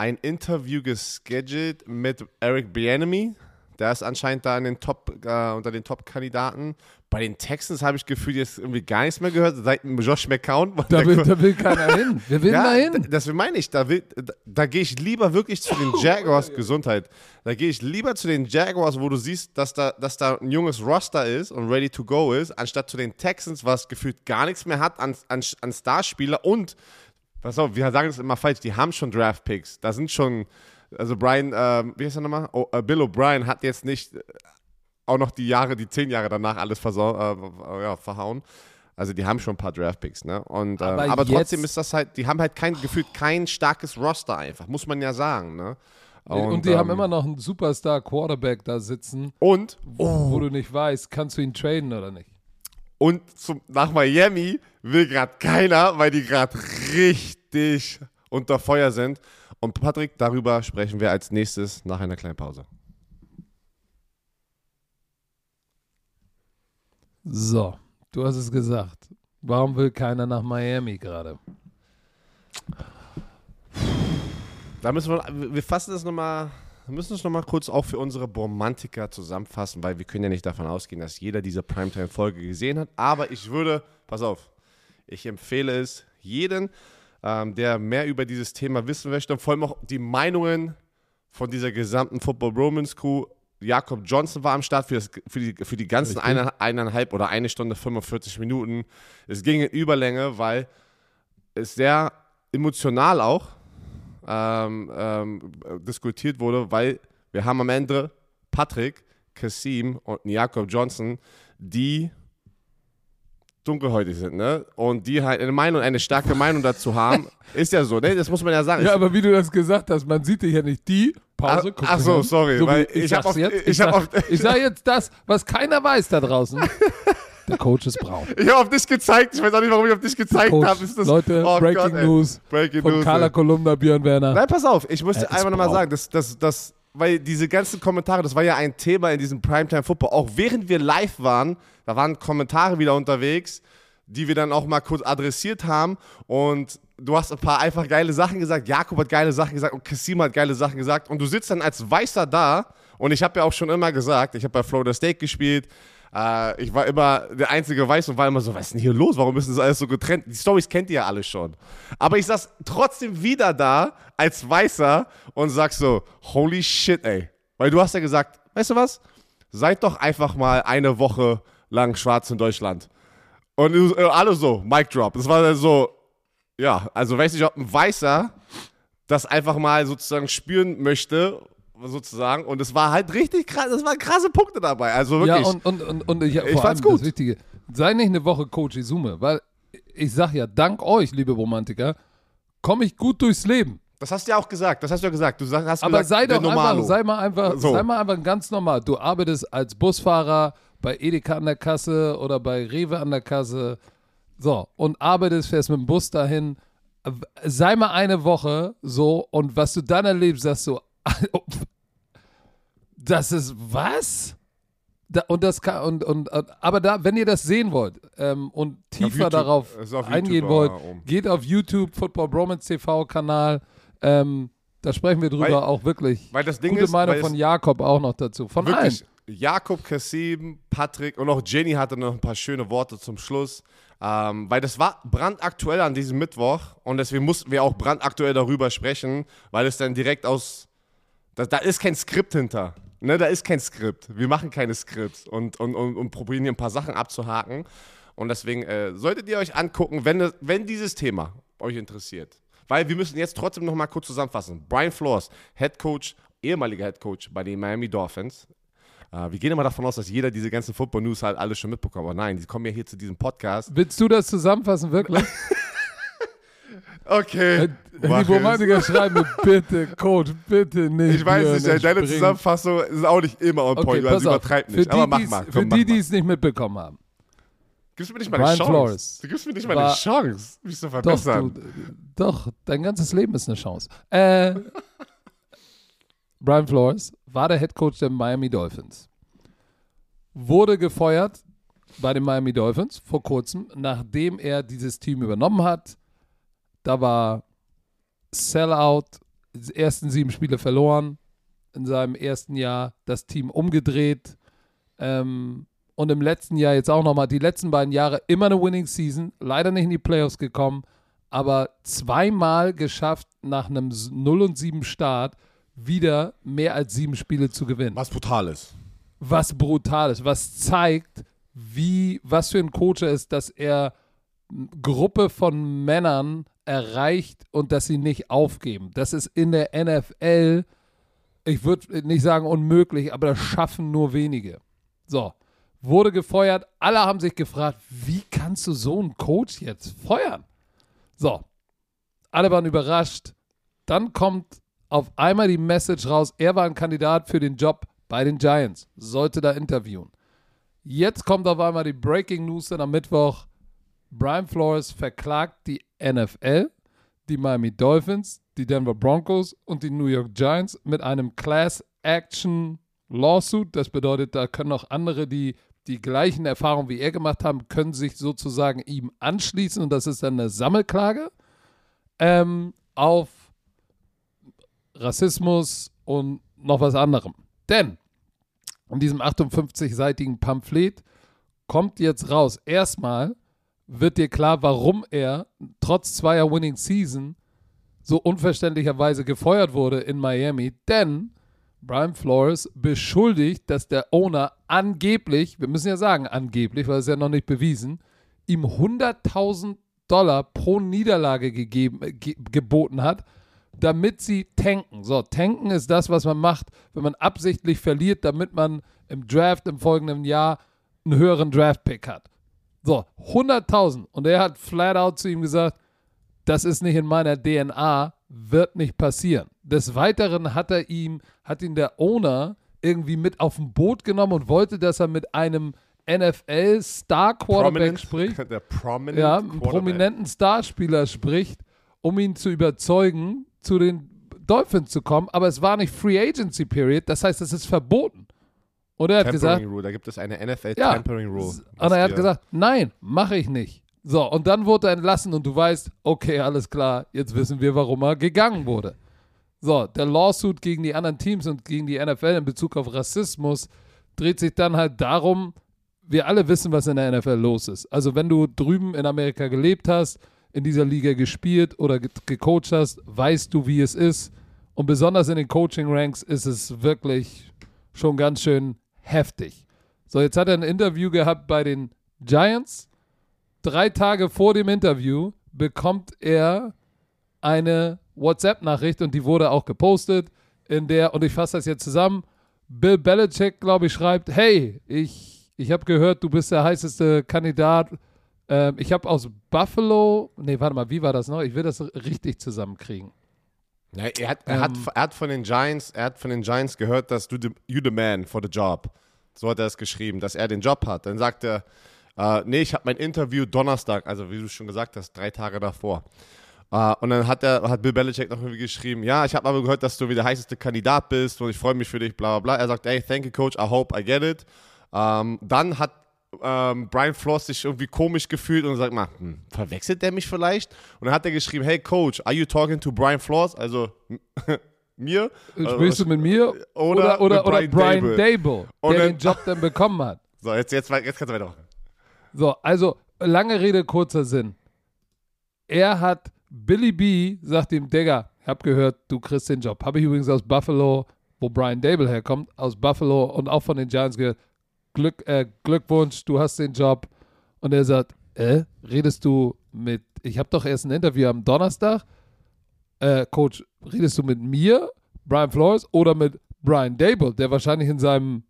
ein Interview gescheduled mit Eric Bieniemy. Der ist anscheinend da in den Top, äh, unter den Top-Kandidaten. Bei den Texans habe ich gefühlt jetzt irgendwie gar nichts mehr gehört, seit Josh McCown. Da will, da will keiner hin. Wir will ja, da hin. Das meine ich. Da, will- da, da gehe ich lieber wirklich zu den Jaguars, Gesundheit. Da gehe ich lieber zu den Jaguars, wo du siehst, dass da, dass da ein junges Roster ist und ready to go ist, anstatt zu den Texans, was gefühlt gar nichts mehr hat an, an, an Starspieler. Und, pass auf, wir sagen das immer falsch, die haben schon Draft-Picks. Da sind schon, also Brian, ähm, wie heißt er nochmal? Oh, äh, Bill O'Brien hat jetzt nicht äh, auch noch die Jahre, die zehn Jahre danach alles äh, ja, verhauen. Also die haben schon ein paar Draftpicks, ne? Und, ähm, Aber aber, trotzdem ist das halt, die haben halt kein gefühlt kein starkes Roster einfach, muss man ja sagen, ne? Und, die ähm, haben immer noch einen Superstar-Quarterback da sitzen, und wo du nicht weißt, kannst du ihn traden oder nicht. Und zum, nach Miami will gerade keiner, weil die gerade richtig unter Feuer sind. Und Patrick, darüber sprechen wir als nächstes nach einer kleinen Pause. So, du hast es gesagt. Warum will keiner nach Miami gerade? Da müssen wir, wir fassen das nochmal, müssen es nochmal kurz auch für unsere Romantiker zusammenfassen, weil wir können ja nicht davon ausgehen, dass jeder diese Primetime-Folge gesehen hat. Aber ich würde, pass auf, ich empfehle es jeden, ähm, der mehr über dieses Thema wissen möchte und vor allem auch die Meinungen von dieser gesamten Football Romans Crew. Jakob Johnson war am Start für, das, für, die, für die ganzen eine, eineinhalb oder eine Stunde 45 Minuten. Es ging in Überlänge, weil es sehr emotional auch ähm, ähm, diskutiert wurde, weil wir haben am Ende Patrick, Kasim und Jakob Johnson, die dunkelhäutig sind, ne? Und die halt eine Meinung, eine starke Meinung dazu haben. Ist ja so, ne? Das muss man ja sagen. Ja, aber wie du das gesagt hast, man sieht dich ja nicht. Die Pause. Ach- ach so, sorry, So, weil ich, ich hab sag's auf- jetzt, ich ich, sag, ich sag jetzt das, was keiner weiß da draußen. Der Coach ist braun. ich habe auf dich gezeigt. Ich weiß auch nicht, warum ich auf dich gezeigt habe. Leute, Oh Breaking Gott. News Breaking von News. Carla ey. Kolumna, Björn Werner. Nein, pass auf, ich muss dir ist einfach nochmal sagen, das, das, das, weil diese ganzen Kommentare, das war ja ein Thema in diesem Primetime Football. Auch während wir live waren, da waren Kommentare wieder unterwegs, die wir dann auch mal kurz adressiert haben. Und du hast ein paar einfach geile Sachen gesagt. Jakob hat geile Sachen gesagt und Kassim hat geile Sachen gesagt. Und du sitzt dann als Weißer da. Und ich habe ja auch schon immer gesagt, ich habe bei Florida State gespielt. Äh, ich war immer der einzige Weiß und war immer so, was ist denn hier los? Warum ist das alles so getrennt? Die Stories kennt ihr ja alle schon. Aber ich saß trotzdem wieder da als Weißer und sag so, holy shit, ey. Weil du hast ja gesagt, weißt du was? Seid doch einfach mal eine Woche lang schwarz in Deutschland. Und äh, alle so, Mic Drop. Das war dann so, ja, also weiß nicht, ob ein Weißer das einfach mal sozusagen spüren möchte, sozusagen. Und es war halt richtig krass, es waren krasse Punkte dabei. Also wirklich. Ja, und, und, und, und ich, Ich fand's gut. das Wichtige, sei nicht eine Woche Coach Izume, weil ich sag ja, dank euch, liebe Romantiker, komme ich gut durchs Leben. das hast du ja auch gesagt, das hast du ja gesagt. Du hast Aber gesagt, sei doch Normalo. einfach, sei mal einfach, So. sei mal einfach ganz normal. Du arbeitest als Busfahrer bei Edeka an der Kasse oder bei Rewe an der Kasse. So, und arbeitest, fährst mit dem Bus dahin. Sei mal eine Woche so und was du dann erlebst, sagst du, das ist was? Da, und das kann, und, und, aber da, wenn ihr das sehen wollt ähm, und tiefer YouTube. darauf eingehen wollt, oben. geht auf YouTube, Football Bromance TV Kanal. Ähm, da sprechen wir drüber Weil- auch wirklich. Weil das Ding Gute ist, Meinung von Jakob auch noch dazu. Von wirklich allen. Jakob, Kassim, Patrick und auch Jenny hatte noch ein paar schöne Worte zum Schluss. Ähm, weil das war brandaktuell an diesem Mittwoch und deswegen mussten wir auch brandaktuell darüber sprechen, weil es dann direkt aus. Da, da ist kein Skript hinter. Ne, da ist kein Skript. Wir machen keine Skripts und, und, und, und probieren hier ein paar Sachen abzuhaken. Und deswegen äh, solltet ihr euch angucken, wenn, wenn dieses Thema euch interessiert. Weil wir müssen jetzt trotzdem noch mal kurz zusammenfassen. Brian Flores, Head Coach, ehemaliger Head Coach bei den Miami Dolphins. Äh, wir gehen immer davon aus, dass jeder diese ganzen Football News halt alles schon mitbekommt. Aber nein, die kommen ja hier zu diesem Podcast. Willst du das zusammenfassen, wirklich? Okay. Die Romantiker schreiben mir, bitte, Coach, bitte nicht. Ich weiß nicht, deine springen. Zusammenfassung ist auch nicht immer on Okay, point, weil pass sie auf. übertreibt Für nicht. die, Aber mach mal. Für Komm, mach die, die es nicht mitbekommen haben. Gibst du mir nicht mal eine Chance? Flores Du gibst mir nicht mal eine Chance, mich zu Doch, verbessern. du, doch, dein ganzes Leben ist eine Chance. Äh, Brian Flores war der Head Coach der Miami Dolphins. Wurde gefeuert bei den Miami Dolphins vor kurzem, nachdem er dieses Team übernommen hat. Da war Sellout, die ersten sieben Spiele verloren in seinem ersten Jahr, das Team umgedreht. Ähm, und im letzten Jahr jetzt auch nochmal, die letzten beiden Jahre immer eine Winning Season, leider nicht in die Playoffs gekommen, aber zweimal geschafft, nach einem 0 und 7 Start wieder mehr als sieben Spiele zu gewinnen Was brutal ist. was brutal ist, was zeigt, wie, was für ein Coach er ist, dass er eine Gruppe von Männern erreicht und dass sie nicht aufgeben. Das ist in der NFL, ich würde nicht sagen unmöglich, aber das schaffen nur wenige. So, wurde gefeuert. Alle haben sich gefragt, wie kannst du so einen Coach jetzt feuern? So, alle waren überrascht. Dann kommt auf einmal die Message raus, er war ein Kandidat für den Job bei den Giants, sollte da interviewen. Jetzt kommt auf einmal die Breaking News dann am Mittwoch. Brian Flores verklagt die NFL, die Miami Dolphins, die Denver Broncos und die New York Giants mit einem Class Action Lawsuit. Das bedeutet, da können auch andere, die die gleichen Erfahrungen wie er gemacht haben, können sich sozusagen ihm anschließen und das ist dann eine Sammelklage ähm, auf Rassismus und noch was anderem. Denn in diesem 58-seitigen Pamphlet kommt jetzt raus, erstmal wird dir klar, warum er trotz zweier Winning Season so unverständlicherweise gefeuert wurde in Miami, denn Brian Flores beschuldigt, dass der Owner angeblich, wir müssen ja sagen angeblich, weil es ja noch nicht bewiesen, ihm 100.000 Dollar pro Niederlage gegeben, ge geboten hat, damit sie tanken. So, tanken ist das, was man macht, wenn man absichtlich verliert, damit man im Draft im folgenden Jahr einen höheren Draft-Pick hat. So, 100.000. Und er hat flat out zu ihm gesagt, das ist nicht in meiner DNA, wird nicht passieren. Des Weiteren hat er ihm, hat ihn der Owner irgendwie mit auf ein Boot genommen und wollte, dass er mit einem NFL-Star-Quarterback spricht Der Prominent ja, einen prominenten Starspieler spricht, um ihn zu überzeugen, zu den Dolphins zu kommen. Aber es war nicht Free Agency Period, das heißt, es ist verboten. Und er hat Tampering gesagt, Rule, da gibt es eine NFL ja. Tampering Rule. Und er hat gesagt, nein, mache ich nicht. So, und dann wurde er entlassen und du weißt, okay, alles klar, jetzt wissen wir, warum er gegangen wurde. So, der Lawsuit gegen die anderen Teams und gegen die NFL in Bezug auf Rassismus dreht sich dann halt darum, wir alle wissen, was in der NFL los ist. Also wenn du drüben in Amerika gelebt hast, in dieser Liga gespielt oder ge gecoacht hast, weißt du, wie es ist. Und besonders in den Coaching-Ranks ist es wirklich schon ganz schön heftig. So, jetzt hat er ein Interview gehabt bei den Giants drei Tage vor dem Interview bekommt er eine WhatsApp-Nachricht und die wurde auch gepostet, in der, und ich fasse das jetzt zusammen, Bill Belichick, glaube ich, schreibt, hey, ich, ich habe gehört, du bist der heißeste Kandidat. Ähm, ich habe aus Buffalo, nee, warte mal, wie war das noch? Ich will das richtig zusammenkriegen. Ja, er, hat, er, hat, Ähm. er hat von den Giants, er hat von den Giants gehört, dass du the, you the man for the job. So hat er es geschrieben, dass er den Job hat. Dann sagt er, äh, nee, ich habe mein Interview Donnerstag, also wie du schon gesagt hast, drei Tage davor. Äh, und dann hat, er, hat Bill Belichick noch irgendwie geschrieben, ja, ich habe aber gehört, dass du wieder der heißeste Kandidat bist und ich freue mich für dich, bla bla bla. Er sagt, hey, thank you, Coach, I hope I get it. Ähm, dann hat ähm, Brian Floss sich irgendwie komisch gefühlt und sagt mal, hm, verwechselt der mich vielleicht? Und dann hat er geschrieben, hey Coach, are you talking to Brian Floss? Also mir? Sprichst du mit mir oder oder, oder, oder Brian Brian, Dable? Der dann- den Job dann bekommen hat? So, jetzt, jetzt, jetzt kannst du weitermachen. So, also lange Rede, kurzer Sinn. Er hat, Billy B sagt ihm, Digga, ich hab gehört, du kriegst den Job. Habe ich übrigens aus Buffalo, wo Brian Dable herkommt, aus Buffalo und auch von den Giants gehört. Glück, äh, Glückwunsch, du hast den Job. Und er sagt, äh, redest du mit, ich habe doch erst ein Interview am Donnerstag. Äh, Coach, redest du mit mir, Brian Flores, oder mit Brian Dable, der wahrscheinlich in seinem,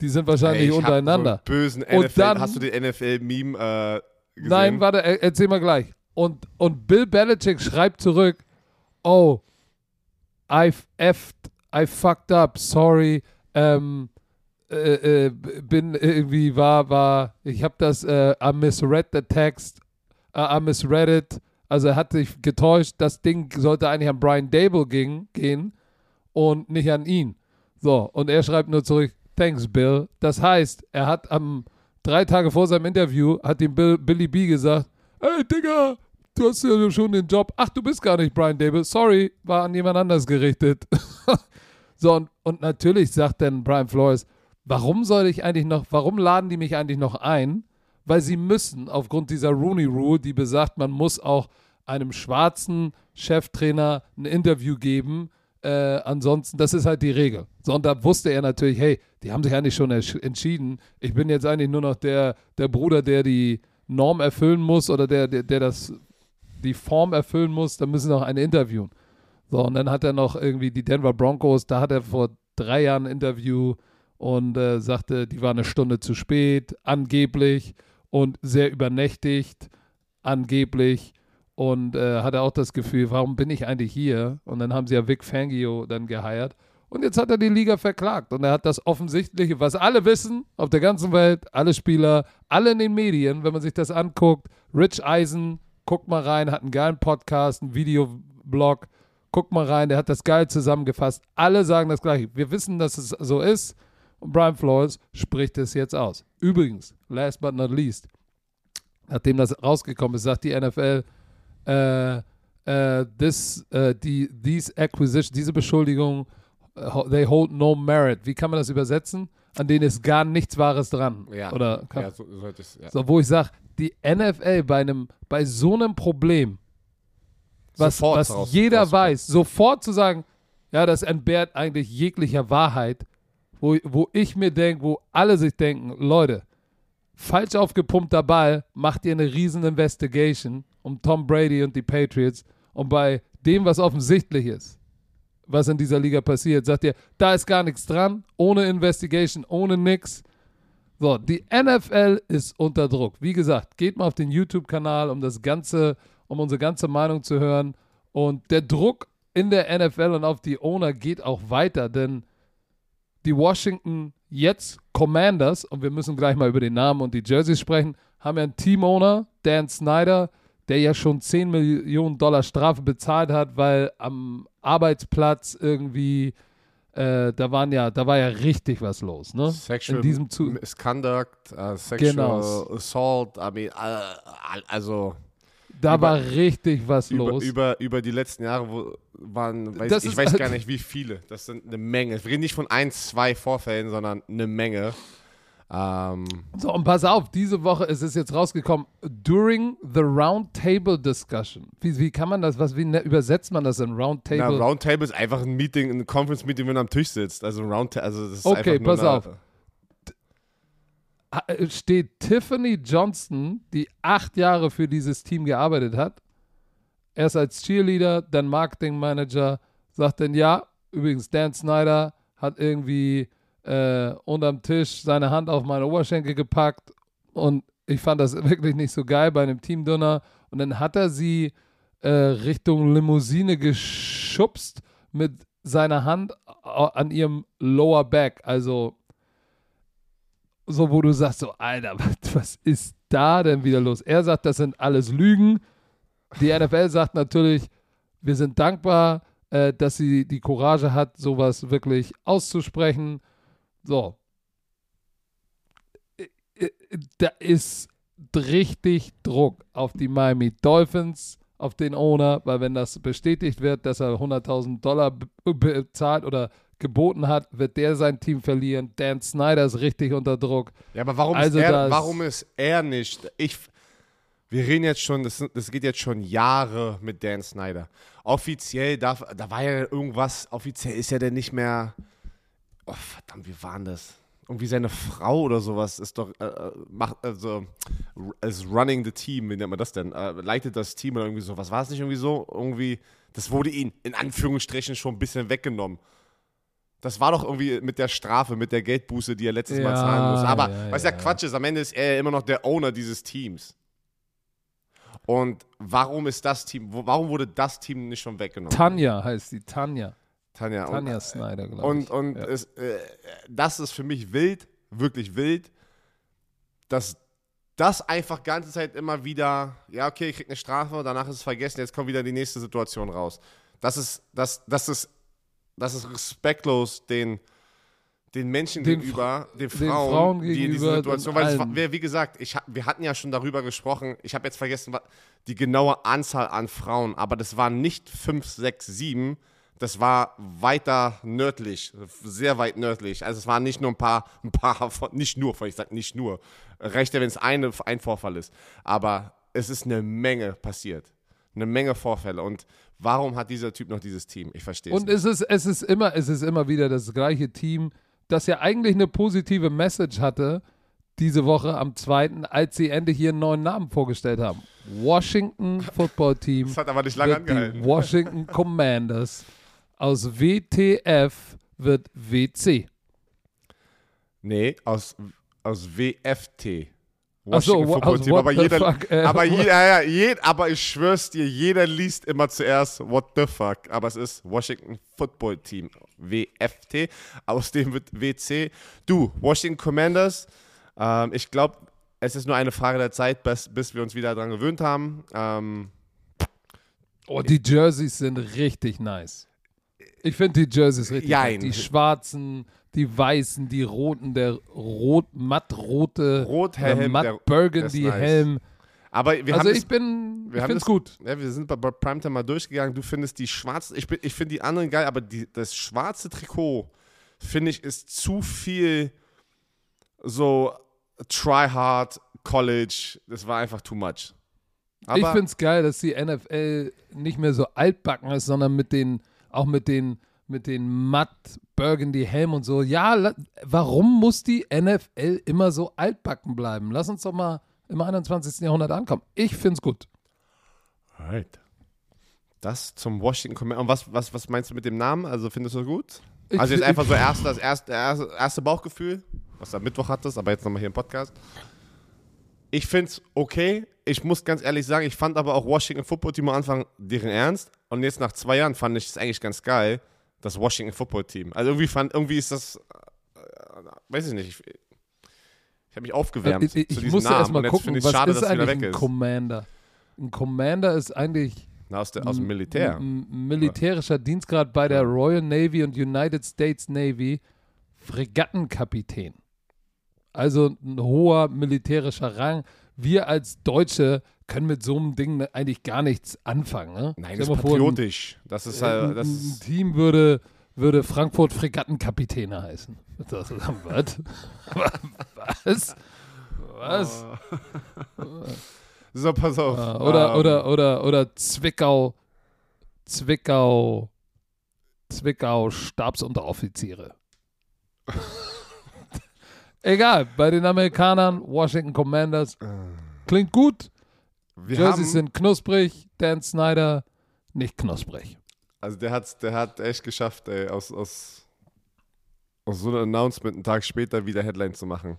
die sind wahrscheinlich Ey, ich hab untereinander. So bösen Und NFL, dann- hast du den NFL-Meme äh, gesehen? Nein, warte, er, erzähl mal gleich. Und, und Bill Belichick schreibt zurück, oh, I effed, I fucked up, sorry, ähm, äh, äh, bin irgendwie, war, war, ich habe das, äh, I misread the text, uh, I misread it, also er hat sich getäuscht, das Ding sollte eigentlich an Brian Dable ging, gehen und nicht an ihn. So, und er schreibt nur zurück, thanks Bill. Das heißt, er hat am drei Tage vor seinem Interview, hat ihm Bill, Billy B gesagt, hey Digga, du hast ja schon den Job. Ach, du bist gar nicht Brian Dable. Sorry, war an jemand anders gerichtet. so, und, und natürlich sagt dann Brian Flores, warum soll ich eigentlich noch, warum laden die mich eigentlich noch ein? Weil sie müssen, aufgrund dieser Rooney Rule, die besagt, man muss auch einem schwarzen Cheftrainer ein Interview geben. Äh, ansonsten, das ist halt die Regel. So, und da wusste er natürlich, hey, die haben sich eigentlich schon entschieden. Ich bin jetzt eigentlich nur noch der, der Bruder, der die Norm erfüllen muss oder der, der, der das, die Form erfüllen muss. Da müssen sie noch eine interviewen. So, und dann hat er noch irgendwie die Denver Broncos, da hat er vor drei Jahren ein Interview und äh, sagte, die war eine Stunde zu spät, angeblich und sehr übernächtigt, angeblich. Und äh, hatte auch das Gefühl, warum bin ich eigentlich hier? Und dann haben sie ja Vic Fangio dann geheiert. Und jetzt hat er die Liga verklagt. Und er hat das Offensichtliche, was alle wissen, auf der ganzen Welt, alle Spieler, alle in den Medien, wenn man sich das anguckt. Rich Eisen, guckt mal rein, hat einen geilen Podcast, einen Videoblog. Guckt mal rein, der hat das geil zusammengefasst. Alle sagen das Gleiche. Wir wissen, dass es so ist. Und Brian Flores spricht es jetzt aus. Übrigens, last but not least, nachdem das rausgekommen ist, sagt die NFL, äh, äh, this, äh, die, these acquisition, diese Beschuldigung, äh, they hold no merit. Wie kann man das übersetzen? An denen ist gar nichts Wahres dran. Ja, Oder kann, ja, so, sollte es, ja. so, wo ich sage, die NFL bei einem, bei so einem Problem, was, Sofort was raus- jeder rauskommt. weiß, sofort zu sagen, ja, das entbehrt eigentlich jeglicher Wahrheit, wo, wo ich mir denke, wo alle sich denken, Leute, falsch aufgepumpter Ball, macht ihr eine riesen Investigation um Tom Brady und die Patriots und bei dem, was offensichtlich ist, was in dieser Liga passiert, sagt ihr, da ist gar nichts dran, ohne Investigation, ohne nix. So, die NFL ist unter Druck. Wie gesagt, geht mal auf den YouTube-Kanal, um das Ganze, um unsere ganze Meinung zu hören. Und der Druck in der NFL und auf die Owner geht auch weiter, denn die Washington jetzt Commanders, und wir müssen gleich mal über den Namen und die Jerseys sprechen, haben ja einen Team-Owner, Dan Snyder, der ja schon 10 Millionen Dollar Strafe bezahlt hat, weil am Arbeitsplatz irgendwie, äh, da waren ja, da war ja richtig was los, ne? Sexual in diesem Zu Misconduct, uh, Sexual Genau. Assault, I mean, äh, also da über- war richtig was über, los. über, über die letzten Jahre wo, waren, weiß, ich ist weiß halt- gar nicht wie viele, das sind eine Menge. Wir reden nicht von ein, zwei Vorfällen, sondern eine Menge. Ähm, So, und pass auf, diese Woche ist es jetzt rausgekommen, during the Roundtable Discussion. Wie, wie kann man das, was, wie ne, übersetzt man das in na, Roundtable? Roundtable ist einfach ein Meeting, ein Conference-Meeting, wenn man am Tisch sitzt. Also Roundtable, also das ist Okay, pass auf. Äh, steht Tiffany Johnston, die acht Jahre für dieses Team gearbeitet hat, erst als Cheerleader, dann Marketing Manager, sagt dann, ja, übrigens, Dan Snyder hat irgendwie äh, unterm Tisch seine Hand auf meine Oberschenkel gepackt und ich fand das wirklich nicht so geil bei einem Teamdonner. Und dann hat er sie äh, Richtung Limousine geschubst mit seiner Hand an ihrem Lower Back. Also so, wo du sagst, so, Alter, was ist da denn wieder los? Er sagt, das sind alles Lügen. Die NFL sagt natürlich, wir sind dankbar, äh, dass sie die Courage hat, sowas wirklich auszusprechen. So. Äh, äh, da ist richtig Druck auf die Miami Dolphins, auf den Owner, weil wenn das bestätigt wird, dass er 100.000 Dollar bezahlt oder geboten hat, wird der sein Team verlieren. Dan Snyder ist richtig unter Druck. Ja, aber warum, also ist, er, warum ist er nicht? Ich, wir reden jetzt schon, das, das geht jetzt schon Jahre mit Dan Snyder. Offiziell darf, da war ja irgendwas, offiziell ist er denn nicht mehr, oh verdammt, wie war das? Irgendwie seine Frau oder sowas ist doch, äh, äh, macht, also, ist running the team, wie nennt man das denn? Äh, leitet das Team oder irgendwie so. Was war es nicht irgendwie so? Irgendwie, das wurde ihm in Anführungsstrichen schon ein bisschen weggenommen. Das war doch irgendwie mit der Strafe, mit der Geldbuße, die er letztes ja, Mal zahlen muss. Aber ja, was ja, ja Quatsch ist, am Ende ist er immer noch der Owner dieses Teams. Und warum ist das Team, warum wurde das Team nicht schon weggenommen? Tanja heißt sie, Tanja. Tanja, Tanja Snyder, glaube ich. Und, und ja. es, äh, das ist für mich wild, wirklich wild, dass das einfach die ganze Zeit immer wieder, ja, okay, ich krieg eine Strafe, danach ist es vergessen, jetzt kommt wieder die nächste Situation raus. Das ist, das, das ist das ist respektlos den, den Menschen den gegenüber, den Frauen, den Frauen die in dieser Situation, weil es, wie gesagt, ich, wir hatten ja schon darüber gesprochen, ich habe jetzt vergessen die genaue Anzahl an Frauen, aber das waren nicht 5, 6, 7, das war weiter nördlich, sehr weit nördlich. Also es waren nicht nur ein paar, ein paar, nicht nur, ich sage nicht nur, reicht ja, wenn es eine, ein Vorfall ist, aber es ist eine Menge passiert eine Menge Vorfälle. Und warum hat dieser Typ noch dieses Team? Ich verstehe es. Und es ist, es, ist immer, es ist immer wieder das gleiche Team, das ja eigentlich eine positive Message hatte diese Woche am 2., als sie endlich ihren neuen Namen vorgestellt haben. Washington Football Team. Das hat aber nicht lange angehalten. Washington Commanders. Aus WTF wird WC. Nee, aus, aus WFT. Washington so, Football Team. Aber jeder, fuck, äh, aber, je, ja, ja, aber ich schwör's dir, jeder liest immer zuerst What the fuck. Aber es ist Washington Football Team, WFT. Aus dem wird WC. Du, Washington Commanders, ähm, ich glaube, es ist nur eine Frage der Zeit, bis, bis wir uns wieder daran gewöhnt haben. Ähm, oh, die Jerseys sind richtig nice. Ich finde die Jerseys richtig Jein. Die schwarzen, die weißen, die roten, der rot, mattrote, Rothelm, matt Burgundy nice. Helm. Aber wir also haben ich bin, wir ich finde es gut. Ja, wir sind bei Primetime mal durchgegangen. Du findest die schwarzen, ich, ich finde die anderen geil, aber die, das schwarze Trikot, finde ich, ist zu viel so try hard, College. Das war einfach too much. Aber ich finde es geil, dass die NFL nicht mehr so altbacken ist, sondern mit den, auch mit den mit den matt Burgundy Helm und so. Ja, warum muss die NFL immer so altbacken bleiben? Lass uns doch mal im 21. Jahrhundert ankommen. Ich finde es gut. Right. Das zum Washington Command. Und was, was, was meinst du mit dem Namen? Also findest du gut? Ich also jetzt einfach so erst, das erste, erste, erste Bauchgefühl, was du am Mittwoch hattest, aber jetzt nochmal hier im Podcast. Ich finde es okay. Ich muss ganz ehrlich sagen, ich fand aber auch Washington Football Team am Anfang deren Ernst. Und jetzt nach zwei Jahren fand ich es eigentlich ganz geil das Washington Football Team. Also irgendwie fand, irgendwie ist das, äh, weiß ich nicht, ich, ich habe mich aufgewärmt ich, ich, zu musste Namen. Mal gucken, was schade, ist eigentlich ein Commander? Ein Commander ist eigentlich Na, aus, der, aus dem Militär. militärischer Dienstgrad bei der Royal Navy und United States Navy, Fregattenkapitän. Also ein hoher militärischer Rang. Wir als Deutsche können mit so einem Ding eigentlich gar nichts anfangen. Ne? Nein, das ist patriotisch. Vor, das ist, äh, das ein, Team würde, würde Frankfurt Fregattenkapitäne heißen. Das, was? was? Was? so, pass auf. Oder, um. oder, oder, oder Zwickau, Zwickau, Zwickau Stabsunteroffiziere. Egal, bei den Amerikanern, Washington Commanders, klingt gut. Wir Jerseys sind knusprig, Dan Snyder nicht knusprig. also der hat, der hat echt geschafft, ey, aus, aus, aus so einem Announcement einen Tag später wieder Headline zu machen.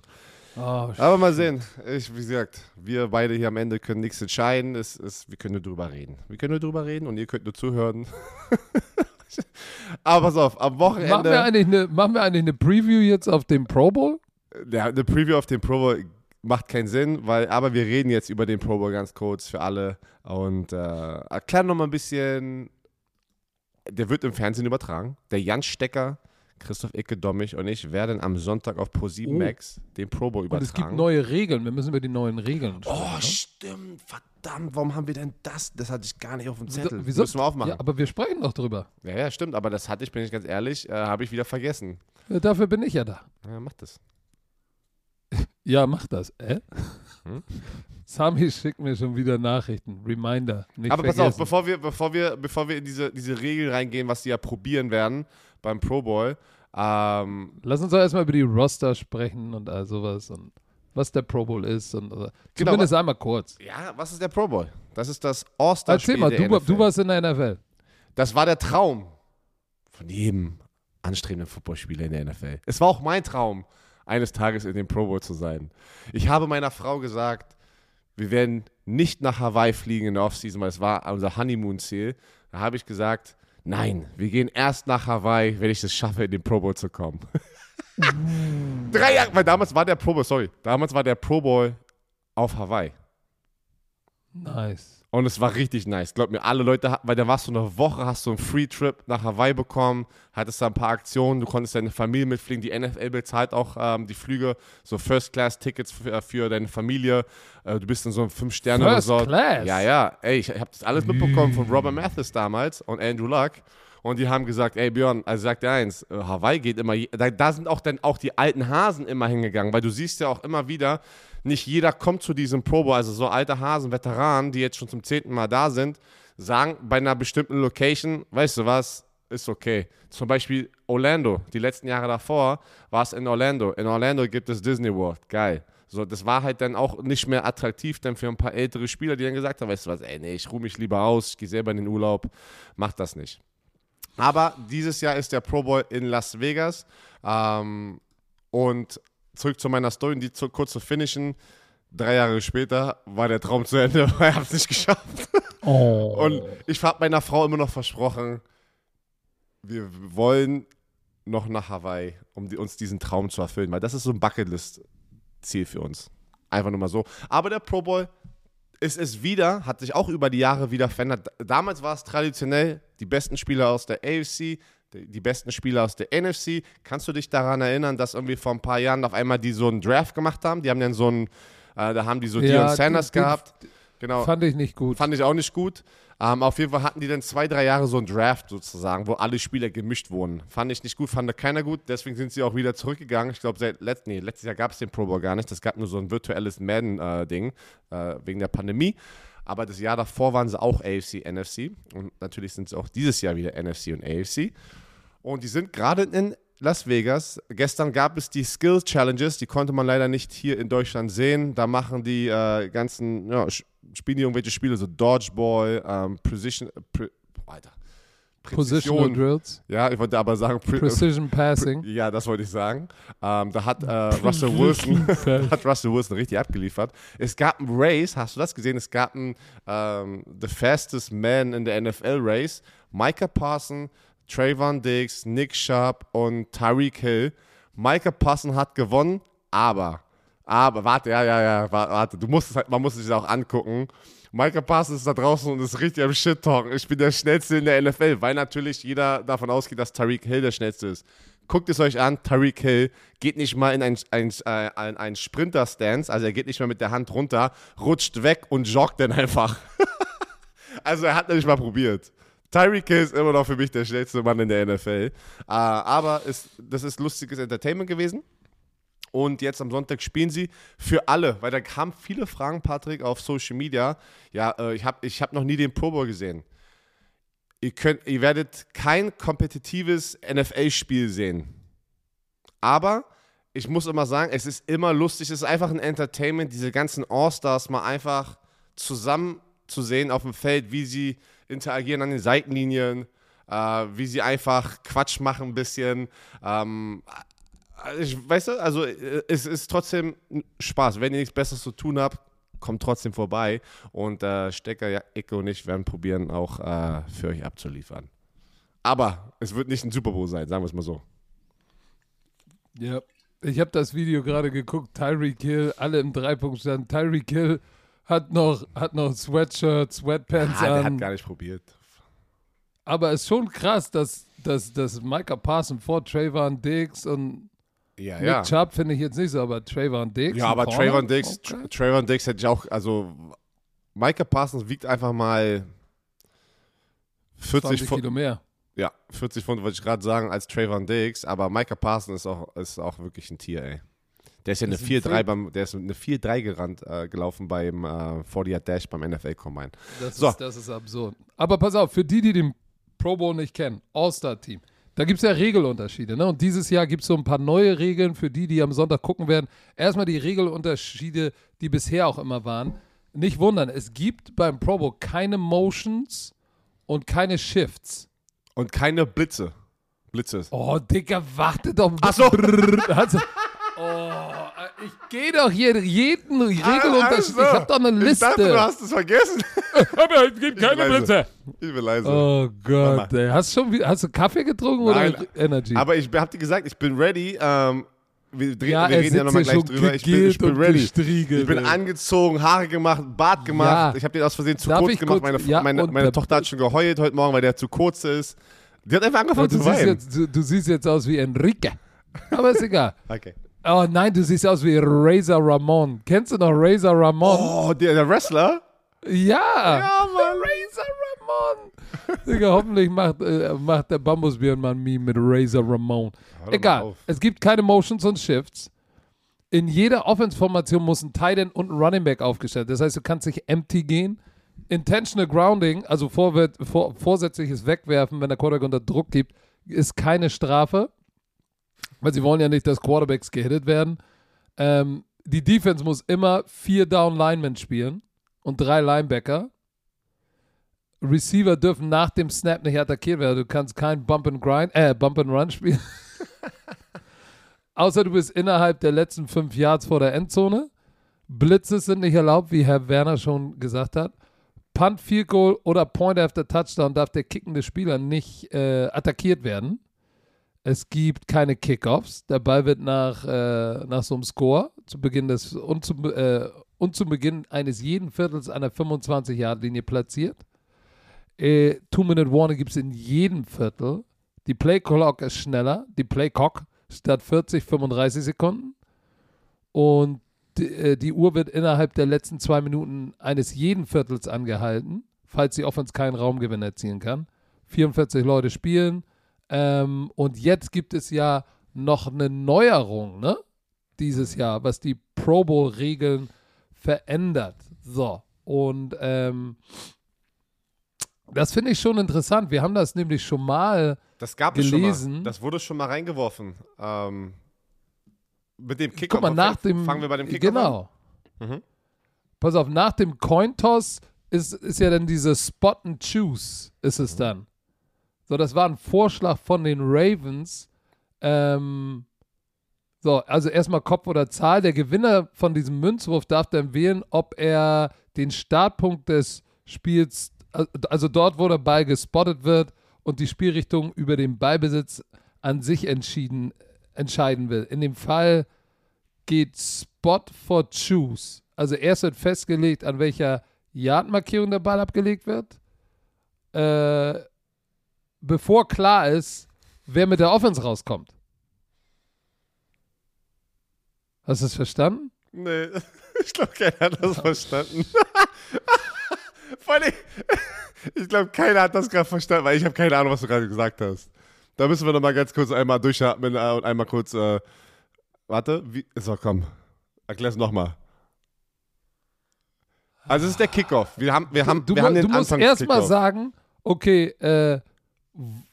Oh, Aber mal sehen. Ich, wie gesagt, wir beide hier am Ende können nichts entscheiden. Es, es, wir können nur drüber reden. Wir können nur drüber reden und ihr könnt nur zuhören. Aber pass auf, am machen, wir Wochenende. eigentlich eine, machen wir eigentlich eine Preview jetzt auf dem Pro Bowl? Ja, eine Preview auf den Pro Bowl macht keinen Sinn, weil, aber wir reden jetzt über den Pro Bowl ganz kurz für alle und äh, erklären nochmal ein bisschen. Der wird im Fernsehen übertragen. Der Jan Stecker, Christoph Icke Dommich und ich werden am Sonntag auf Pro7 Oh. Max den Pro Bowl Und übertragen. es gibt neue Regeln. Wir müssen über die neuen Regeln sprechen. Oh, ne? stimmt. Verdammt, warum haben wir denn das? Das hatte ich gar nicht auf dem Zettel. Wieso- Müssen wir aufmachen. Ja, aber wir sprechen doch drüber. Ja, ja, stimmt. Aber das hatte ich, bin ich ganz ehrlich, äh, habe ich wieder vergessen. Ja, dafür bin ich ja da. Ja, mach das. Ja, mach das. Äh? Hm? Sami schickt mir schon wieder Nachrichten. Reminder. Nicht Aber pass vergessen. auf, bevor wir, bevor wir, bevor wir in diese, diese Regel reingehen, was sie ja probieren werden beim Pro Bowl, ähm, Lass uns doch erstmal über die Roster sprechen und all sowas und was der Pro Bowl ist. Und, oder, Genau, zumindest einmal kurz. ja, was ist der Pro Bowl? Das ist das All-Star-Spiel Erzähl mal, der du, wa- du warst in der NFL. Das war der Traum von jedem anstrebenden Footballspieler in der NFL. Es war auch mein Traum, eines Tages in dem Pro Bowl zu sein. Ich habe meiner Frau gesagt, wir werden nicht nach Hawaii fliegen in der Offseason, weil es war unser Honeymoon-Ziel. Da habe ich gesagt, nein, wir gehen erst nach Hawaii, wenn ich es schaffe, in den Pro Bowl zu kommen. Drei Jahre, weil damals war der Pro Bowl, sorry, damals war der Pro Bowl auf Hawaii. Nice. Und es war richtig nice. Glaub mir, alle Leute, weil da warst du eine Woche, hast du einen Free-Trip nach Hawaii bekommen, hattest da ein paar Aktionen, du konntest deine Familie mitfliegen. Die NFL bezahlt auch ähm, die Flüge, so First-Class-Tickets für, für deine Familie. Äh, du bist in so einem First Fünf-Sterne-Resort. Class? Ja, ja. Ey, ich habe das alles mitbekommen von Robert Mathis damals und Andrew Luck. Und die haben gesagt, ey Björn, also sagt der eins, äh, Hawaii geht immer, da, da sind auch dann auch die alten Hasen immer hingegangen, weil du siehst ja auch immer wieder, nicht jeder kommt zu diesem Pro Bowl, also so alte Hasen, Veteranen, die jetzt schon zum zehnten Mal da sind, sagen bei einer bestimmten Location, weißt du was, ist okay. Zum Beispiel Orlando, die letzten Jahre davor war es in Orlando. In Orlando gibt es Disney World, geil. So, das war halt dann auch nicht mehr attraktiv dann für ein paar ältere Spieler, die dann gesagt haben, weißt du was, ey, nee, ich ruhe mich lieber aus, ich gehe selber in den Urlaub, mach das nicht. Aber dieses Jahr ist der Pro Bowl in Las Vegas. Ähm, und zurück zu meiner Story, die zu, kurz zu finishen. Drei Jahre später war der Traum zu Ende, weil ich habe es nicht geschafft. Oh. Und ich habe meiner Frau immer noch versprochen, wir wollen noch nach Hawaii, um die, uns diesen Traum zu erfüllen, weil das ist so ein Bucketlist-Ziel für uns. Einfach nur mal so. Aber der Pro Bowl ist es wieder, hat sich auch über die Jahre wieder verändert. Damals war es traditionell die besten Spieler aus der AFC, die, die besten Spieler aus der NFC. Kannst du dich daran erinnern, dass irgendwie vor ein paar Jahren auf einmal die so einen Draft gemacht haben? Die haben dann so einen, äh, da haben die so Ja, Deion Sanders den- den- gehabt. Genau. Fand ich nicht gut. Fand ich auch nicht gut. Ähm, auf jeden Fall hatten die dann zwei, drei Jahre so einen Draft sozusagen, wo alle Spieler gemischt wurden. Fand ich nicht gut, fand keiner gut. Deswegen sind sie auch wieder zurückgegangen. Ich glaube, seit letzt, nee, letztes Jahr gab es den Pro Bowl gar nicht. Das gab nur so ein virtuelles Madden-Ding äh, wegen der Pandemie. Aber das Jahr davor waren sie auch AFC, NFC. Und natürlich sind sie auch dieses Jahr wieder NFC und AFC. Und die sind gerade in Las Vegas. Gestern gab es die Skill Challenges, die konnte man leider nicht hier in Deutschland sehen. Da machen die äh, ganzen, ja, spielen die irgendwelche Spiele, so Dodgeball, ähm, Precision, Pre, Alter. Positional Präzision. Drills, Ja, ich wollte aber sagen, Pre, Precision Passing. ja, das wollte ich sagen. Ähm, da hat äh, Russell Wilson hat Russell Wilson richtig abgeliefert. Es gab ein Race, hast du das gesehen? Es gab ein ähm, The Fastest Man in der NFL Race. Micah Parson, Trayvon Diggs, Nick Sharp und Tyreek Hill. Micah Parson hat gewonnen, aber, aber, warte, ja, ja, ja, wa- warte, du musst es halt, man muss es sich auch angucken. Micah Parsons ist da draußen und ist richtig am Shit-Talken. Ich bin der Schnellste in der NFL, weil natürlich jeder davon ausgeht, dass Tyreek Hill der Schnellste ist. Guckt es euch an, Tyreek Hill geht nicht mal in ein, ein, ein, ein Sprinter-Stance, also er geht nicht mal mit der Hand runter, rutscht weg und joggt dann einfach. also er hat nicht mal probiert. Tyreek Hill ist immer noch für mich der schnellste Mann in der NFL. Äh, aber es, das ist lustiges Entertainment gewesen. Und jetzt am Sonntag spielen sie für alle, weil da kamen viele Fragen, Patrick, auf Social Media. Ja, äh, ich habe ich hab noch nie den Pro Bowl gesehen. Ihr, könnt, ihr werdet kein kompetitives NFL-Spiel sehen. Aber ich muss immer sagen, es ist immer lustig, es ist einfach ein Entertainment, diese ganzen All-Stars mal einfach zusammen zu sehen auf dem Feld, wie sie interagieren an den Seitenlinien, äh, wie sie einfach Quatsch machen ein bisschen. Ähm, ich, weißt du, also äh, es ist trotzdem Spaß. Wenn ihr nichts Besseres zu tun habt, kommt trotzdem vorbei. Und äh, Stecker, Ecke und ich werden probieren, auch äh, für euch abzuliefern. Aber es wird nicht ein Super Bowl sein, sagen wir es mal so. Ja. Ich habe das Video gerade geguckt, Tyreek Hill, alle im Dreipunktstand. Tyreek Hill hat noch, hat noch Sweatshirt, Sweatpants Ah, an. der hat gar nicht probiert. Aber es ist schon krass, dass, dass, dass Micah Parsons vor Trayvon Diggs und Ja, Nick ja. Chubb finde ich jetzt nicht so, aber Trayvon Diggs. Ja, aber? Trayvon Diggs, Okay. Trayvon Diggs hätte ich auch, also Micah Parsons wiegt einfach mal 40 20 Pfund, Kilo mehr. ja, 40 Pfund wollte ich gerade sagen, als Trayvon Diggs, aber Micah Parsons ist auch, ist auch wirklich ein Tier, ey. Der ist ja eine Ist ein 4-3 Freak. beim, der ist eine 4-3 gerannt, äh, gelaufen beim äh, 40 Dash beim NFL Combine. Das, So. ist, das ist absurd. Aber pass auf, für die, die den Pro Bowl nicht kennen, All-Star-Team, da gibt es ja Regelunterschiede. Ne? Und dieses Jahr gibt es so ein paar neue Regeln für die, die am Sonntag gucken werden. Erstmal die Regelunterschiede, die bisher auch immer waren. Nicht wundern, es gibt beim Pro Bowl keine Motions und keine Shifts. Und keine Blitze. Blitze. Oh, Dicker, warte doch. Ach so. Also, oh, ich gehe doch hier jeden Regelunterschied. Also, ich habe doch eine Ich dachte, du Liste. hast es vergessen. Aber es gibt keine Blitze. Ich bin leise. Oh Gott, ey. Hast, schon, wieder- hast du Kaffee getrunken Nein. oder Energy? Aber ich hab dir gesagt, ich bin ready. Ähm, wir drehen, ja, wir reden ja nochmal gleich drüber. Ich bin, ich bin ready. gestriegelt, Ich bin ey. angezogen, Haare gemacht, Bart gemacht. Ja. Ich habe den aus Versehen zu Darf kurz gemacht. kurz- meine ja, meine, meine Tochter hat schon geheult heute Morgen, weil der zu kurz ist. Die hat einfach angefangen du, zu siehst weinen. jetzt, du, du siehst jetzt aus wie Enrique. Aber ist egal. Okay. Oh nein, du siehst aus wie Razor Ramon. Kennst du noch Razor Ramon? Oh, der, der Wrestler? Ja. Ja, Mann. Razor Ramon. Digga, hoffentlich macht, äh, macht der ein Meme mit Razor Ramon. Egal. Es gibt keine Motions und Shifts. In jeder Offense-Formation muss ein Tight End und ein Running Back aufgestellt. Das heißt, du kannst nicht empty gehen. Intentional Grounding, also vorwärts, vor, vorsätzliches Wegwerfen, wenn der Quarterback unter Druck gibt, ist keine Strafe. Weil sie wollen ja nicht, dass Quarterbacks gehittet werden. Ähm, die Defense muss immer vier Down Linemen spielen und drei Linebacker. Receiver dürfen nach dem Snap nicht attackiert werden. Du kannst kein Bump and Grind, äh, Bump and Run spielen. Außer du bist innerhalb der letzten fünf Yards vor der Endzone. Blitzes sind nicht erlaubt, wie Herr Werner schon gesagt hat. Punt, Field Goal oder Point after Touchdown darf der kickende Spieler nicht äh, attackiert werden. Es gibt keine Kickoffs. Der Ball wird nach, äh, nach so einem Score zu Beginn des und, zu, äh, und zu Beginn eines jeden Viertels an der 25-Yard-Linie platziert. Äh, Two-Minute Warning gibt es in jedem Viertel. Die Play Clock ist schneller. Die Play Clock statt 40, 35 Sekunden. Und die, äh, die Uhr wird innerhalb der letzten zwei Minuten eines jeden Viertels angehalten, falls die Offense keinen Raumgewinn erzielen kann. 44 Leute spielen. Ähm, und jetzt gibt es ja noch eine Neuerung, ne? Dieses Jahr, was die Pro Bowl-Regeln verändert. So. Und ähm, das finde ich schon interessant. Wir haben das nämlich schon mal Das gab es schon gelesen. mal. Das wurde schon mal reingeworfen. Ähm, mit dem Kickoff. Guck mal, nach dem. Fangen wir bei dem Kickoff Genau. an? Mhm. Pass auf, nach dem Cointoss ist, ist ja dann diese Spot and Choose, ist Mhm. es dann. So, das war ein Vorschlag von den Ravens. Ähm, so, also erstmal Kopf oder Zahl. Der Gewinner von diesem Münzwurf darf dann wählen, ob er den Startpunkt des Spiels, also dort, wo der Ball gespottet wird und die Spielrichtung über den Ballbesitz an sich entschieden, entscheiden will. In dem Fall geht Spot for Choose. Also erst wird festgelegt, an welcher Yardmarkierung der Ball abgelegt wird, äh, bevor klar ist, wer mit der Offense rauskommt. Hast du es verstanden? Nee, ich glaube, keiner hat das verstanden. Vor allem, ich glaube, keiner hat das gerade verstanden, weil ich habe keine Ahnung, was du gerade gesagt hast. Da müssen wir noch mal ganz kurz einmal durchatmen äh, und einmal kurz, äh, warte, wie, so komm, erklär's noch mal. Also es ist der Kickoff. Wir haben, wir haben, du wir haben den du musst erstmal sagen, okay, äh,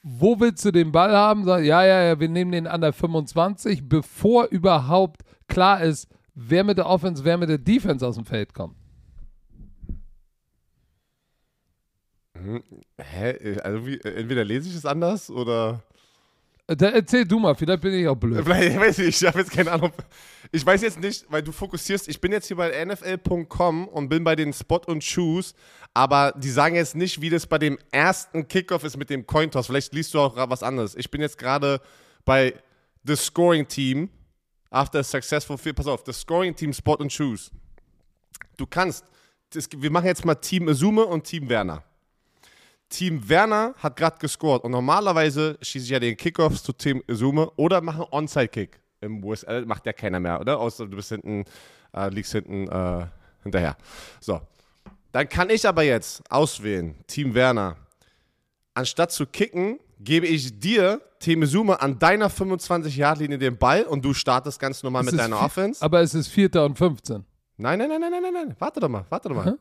wo willst du den Ball haben? Ja, ja, ja, wir nehmen den an der 25, bevor überhaupt klar ist, wer mit der Offense, wer mit der Defense aus dem Feld kommt. Hä? Also wie, entweder lese ich es anders oder. Da erzähl du mal, vielleicht bin ich auch blöd. Vielleicht, ich weiß nicht, ich habe jetzt keine Ahnung. Ich weiß jetzt nicht, weil du fokussierst, ich bin jetzt hier bei NFL.com und bin bei den Spot und Choose, aber die sagen jetzt nicht, wie das bei dem ersten Kickoff ist mit dem Cointoss. Vielleicht liest du auch was anderes. Ich bin jetzt gerade bei The Scoring Team after a successful field. Pass auf, The Scoring Team Spot und Choose. Du kannst, das, wir machen jetzt mal Team Azume und Team Werner. Team Werner hat gerade gescored und normalerweise schieße ich ja den Kickoffs zu Team Azume oder mache einen Onside-Kick. Im USL macht ja keiner mehr, oder? Außer du bist hinten, äh, liegst hinten äh, hinterher. So. Dann kann ich aber jetzt auswählen, Team Werner. Anstatt zu kicken, gebe ich dir, Team Azume, an deiner 25-Yard-Linie den Ball und du startest ganz normal Es mit deiner Offense. Aber es ist Vierter und 15. Nein, nein, nein, nein, nein, nein, nein. Warte doch mal, warte doch mal.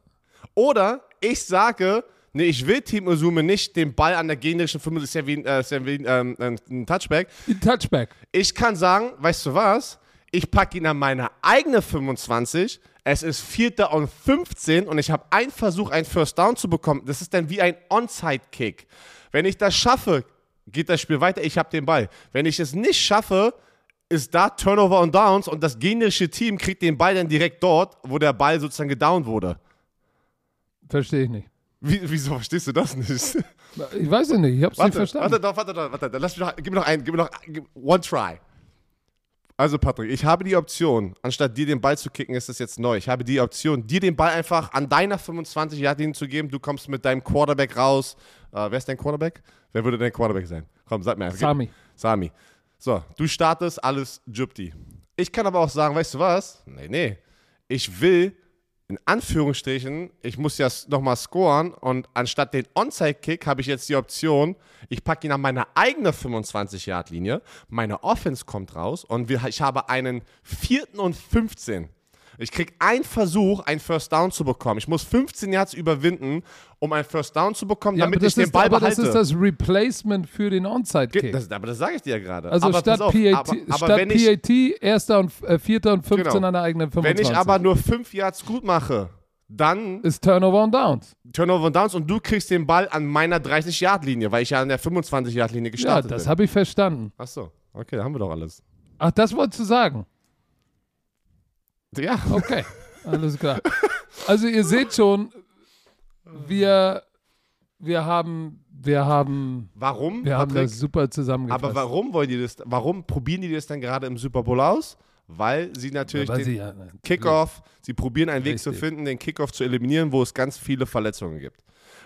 Oder ich sage, nee, ich will Team Usume nicht den Ball an der gegnerischen 5, ist ja wie, äh, ist ja wie ein, ähm, ein Touchback. Ein Touchback. Ich kann sagen, weißt du was? Ich packe ihn an meine eigene 25. Es ist Vierter und 15 und ich habe einen Versuch, einen First Down zu bekommen. Das ist dann wie ein Onside-Kick. Wenn ich das schaffe, geht das Spiel weiter. Ich habe den Ball. Wenn ich es nicht schaffe, ist da Turnover und Downs und das gegnerische Team kriegt den Ball dann direkt dort, wo der Ball sozusagen gedownt wurde. Verstehe ich nicht. Wie, wieso verstehst du das nicht? Ich weiß es nicht, ich hab's nicht Warte, verstanden. warte doch, warte doch, warte. Lass mich noch, gib mir noch einen, gib mir noch gib- one try. Also Patrick, ich habe die Option, anstatt dir den Ball zu kicken, ist das jetzt neu. Ich habe die Option, dir den Ball einfach an deiner 25 Yard Linie zu geben. Du kommst mit deinem Quarterback raus. Äh, wer ist dein Quarterback? Wer würde dein Quarterback sein? Komm, sag mir. Sami. Sami. So, du startest, alles Jupti. Ich kann aber auch sagen, weißt du was? Nee, nee. Ich will, in Anführungsstrichen, ich muss ja nochmal scoren und anstatt den Onside-Kick habe ich jetzt die Option, ich packe ihn an meine eigene 25-Yard-Linie, meine Offense kommt raus und wir, ich habe einen vierten und 15. Ich kriege einen Versuch, einen First Down zu bekommen. Ich muss 15 Yards überwinden, um einen First Down zu bekommen, Ja, damit ich das den ist, Ball aber behalte. das ist das Replacement für den Onside-Kick. Das, aber das sage ich dir ja gerade. Also aber statt, auf, PAT, aber, aber statt wenn ich, PAT, erster und äh, vierter und 15 Genau. an der eigenen Wenn 25. ich aber nur 5 Yards gut mache, dann ist Turnover und Downs. Turnover und Downs und du kriegst den Ball an meiner 30-Yard-Linie, weil ich ja an der 25-Yard-Linie Ja, gestartet das bin. habe ich verstanden. Ach so, okay, da haben wir doch alles. Ach, das wolltest du sagen. Ja, Okay, alles klar. Also ihr seht schon, wir, wir haben, wir haben, warum, wir haben Patrick? das super zusammengefasst. aber warum wollen die das, warum probieren die das dann gerade im Super Bowl aus? Weil sie natürlich Weil den sie ja, Kickoff, sie probieren einen Weg zu Richtig. finden, den Kickoff zu eliminieren, wo es ganz viele Verletzungen gibt.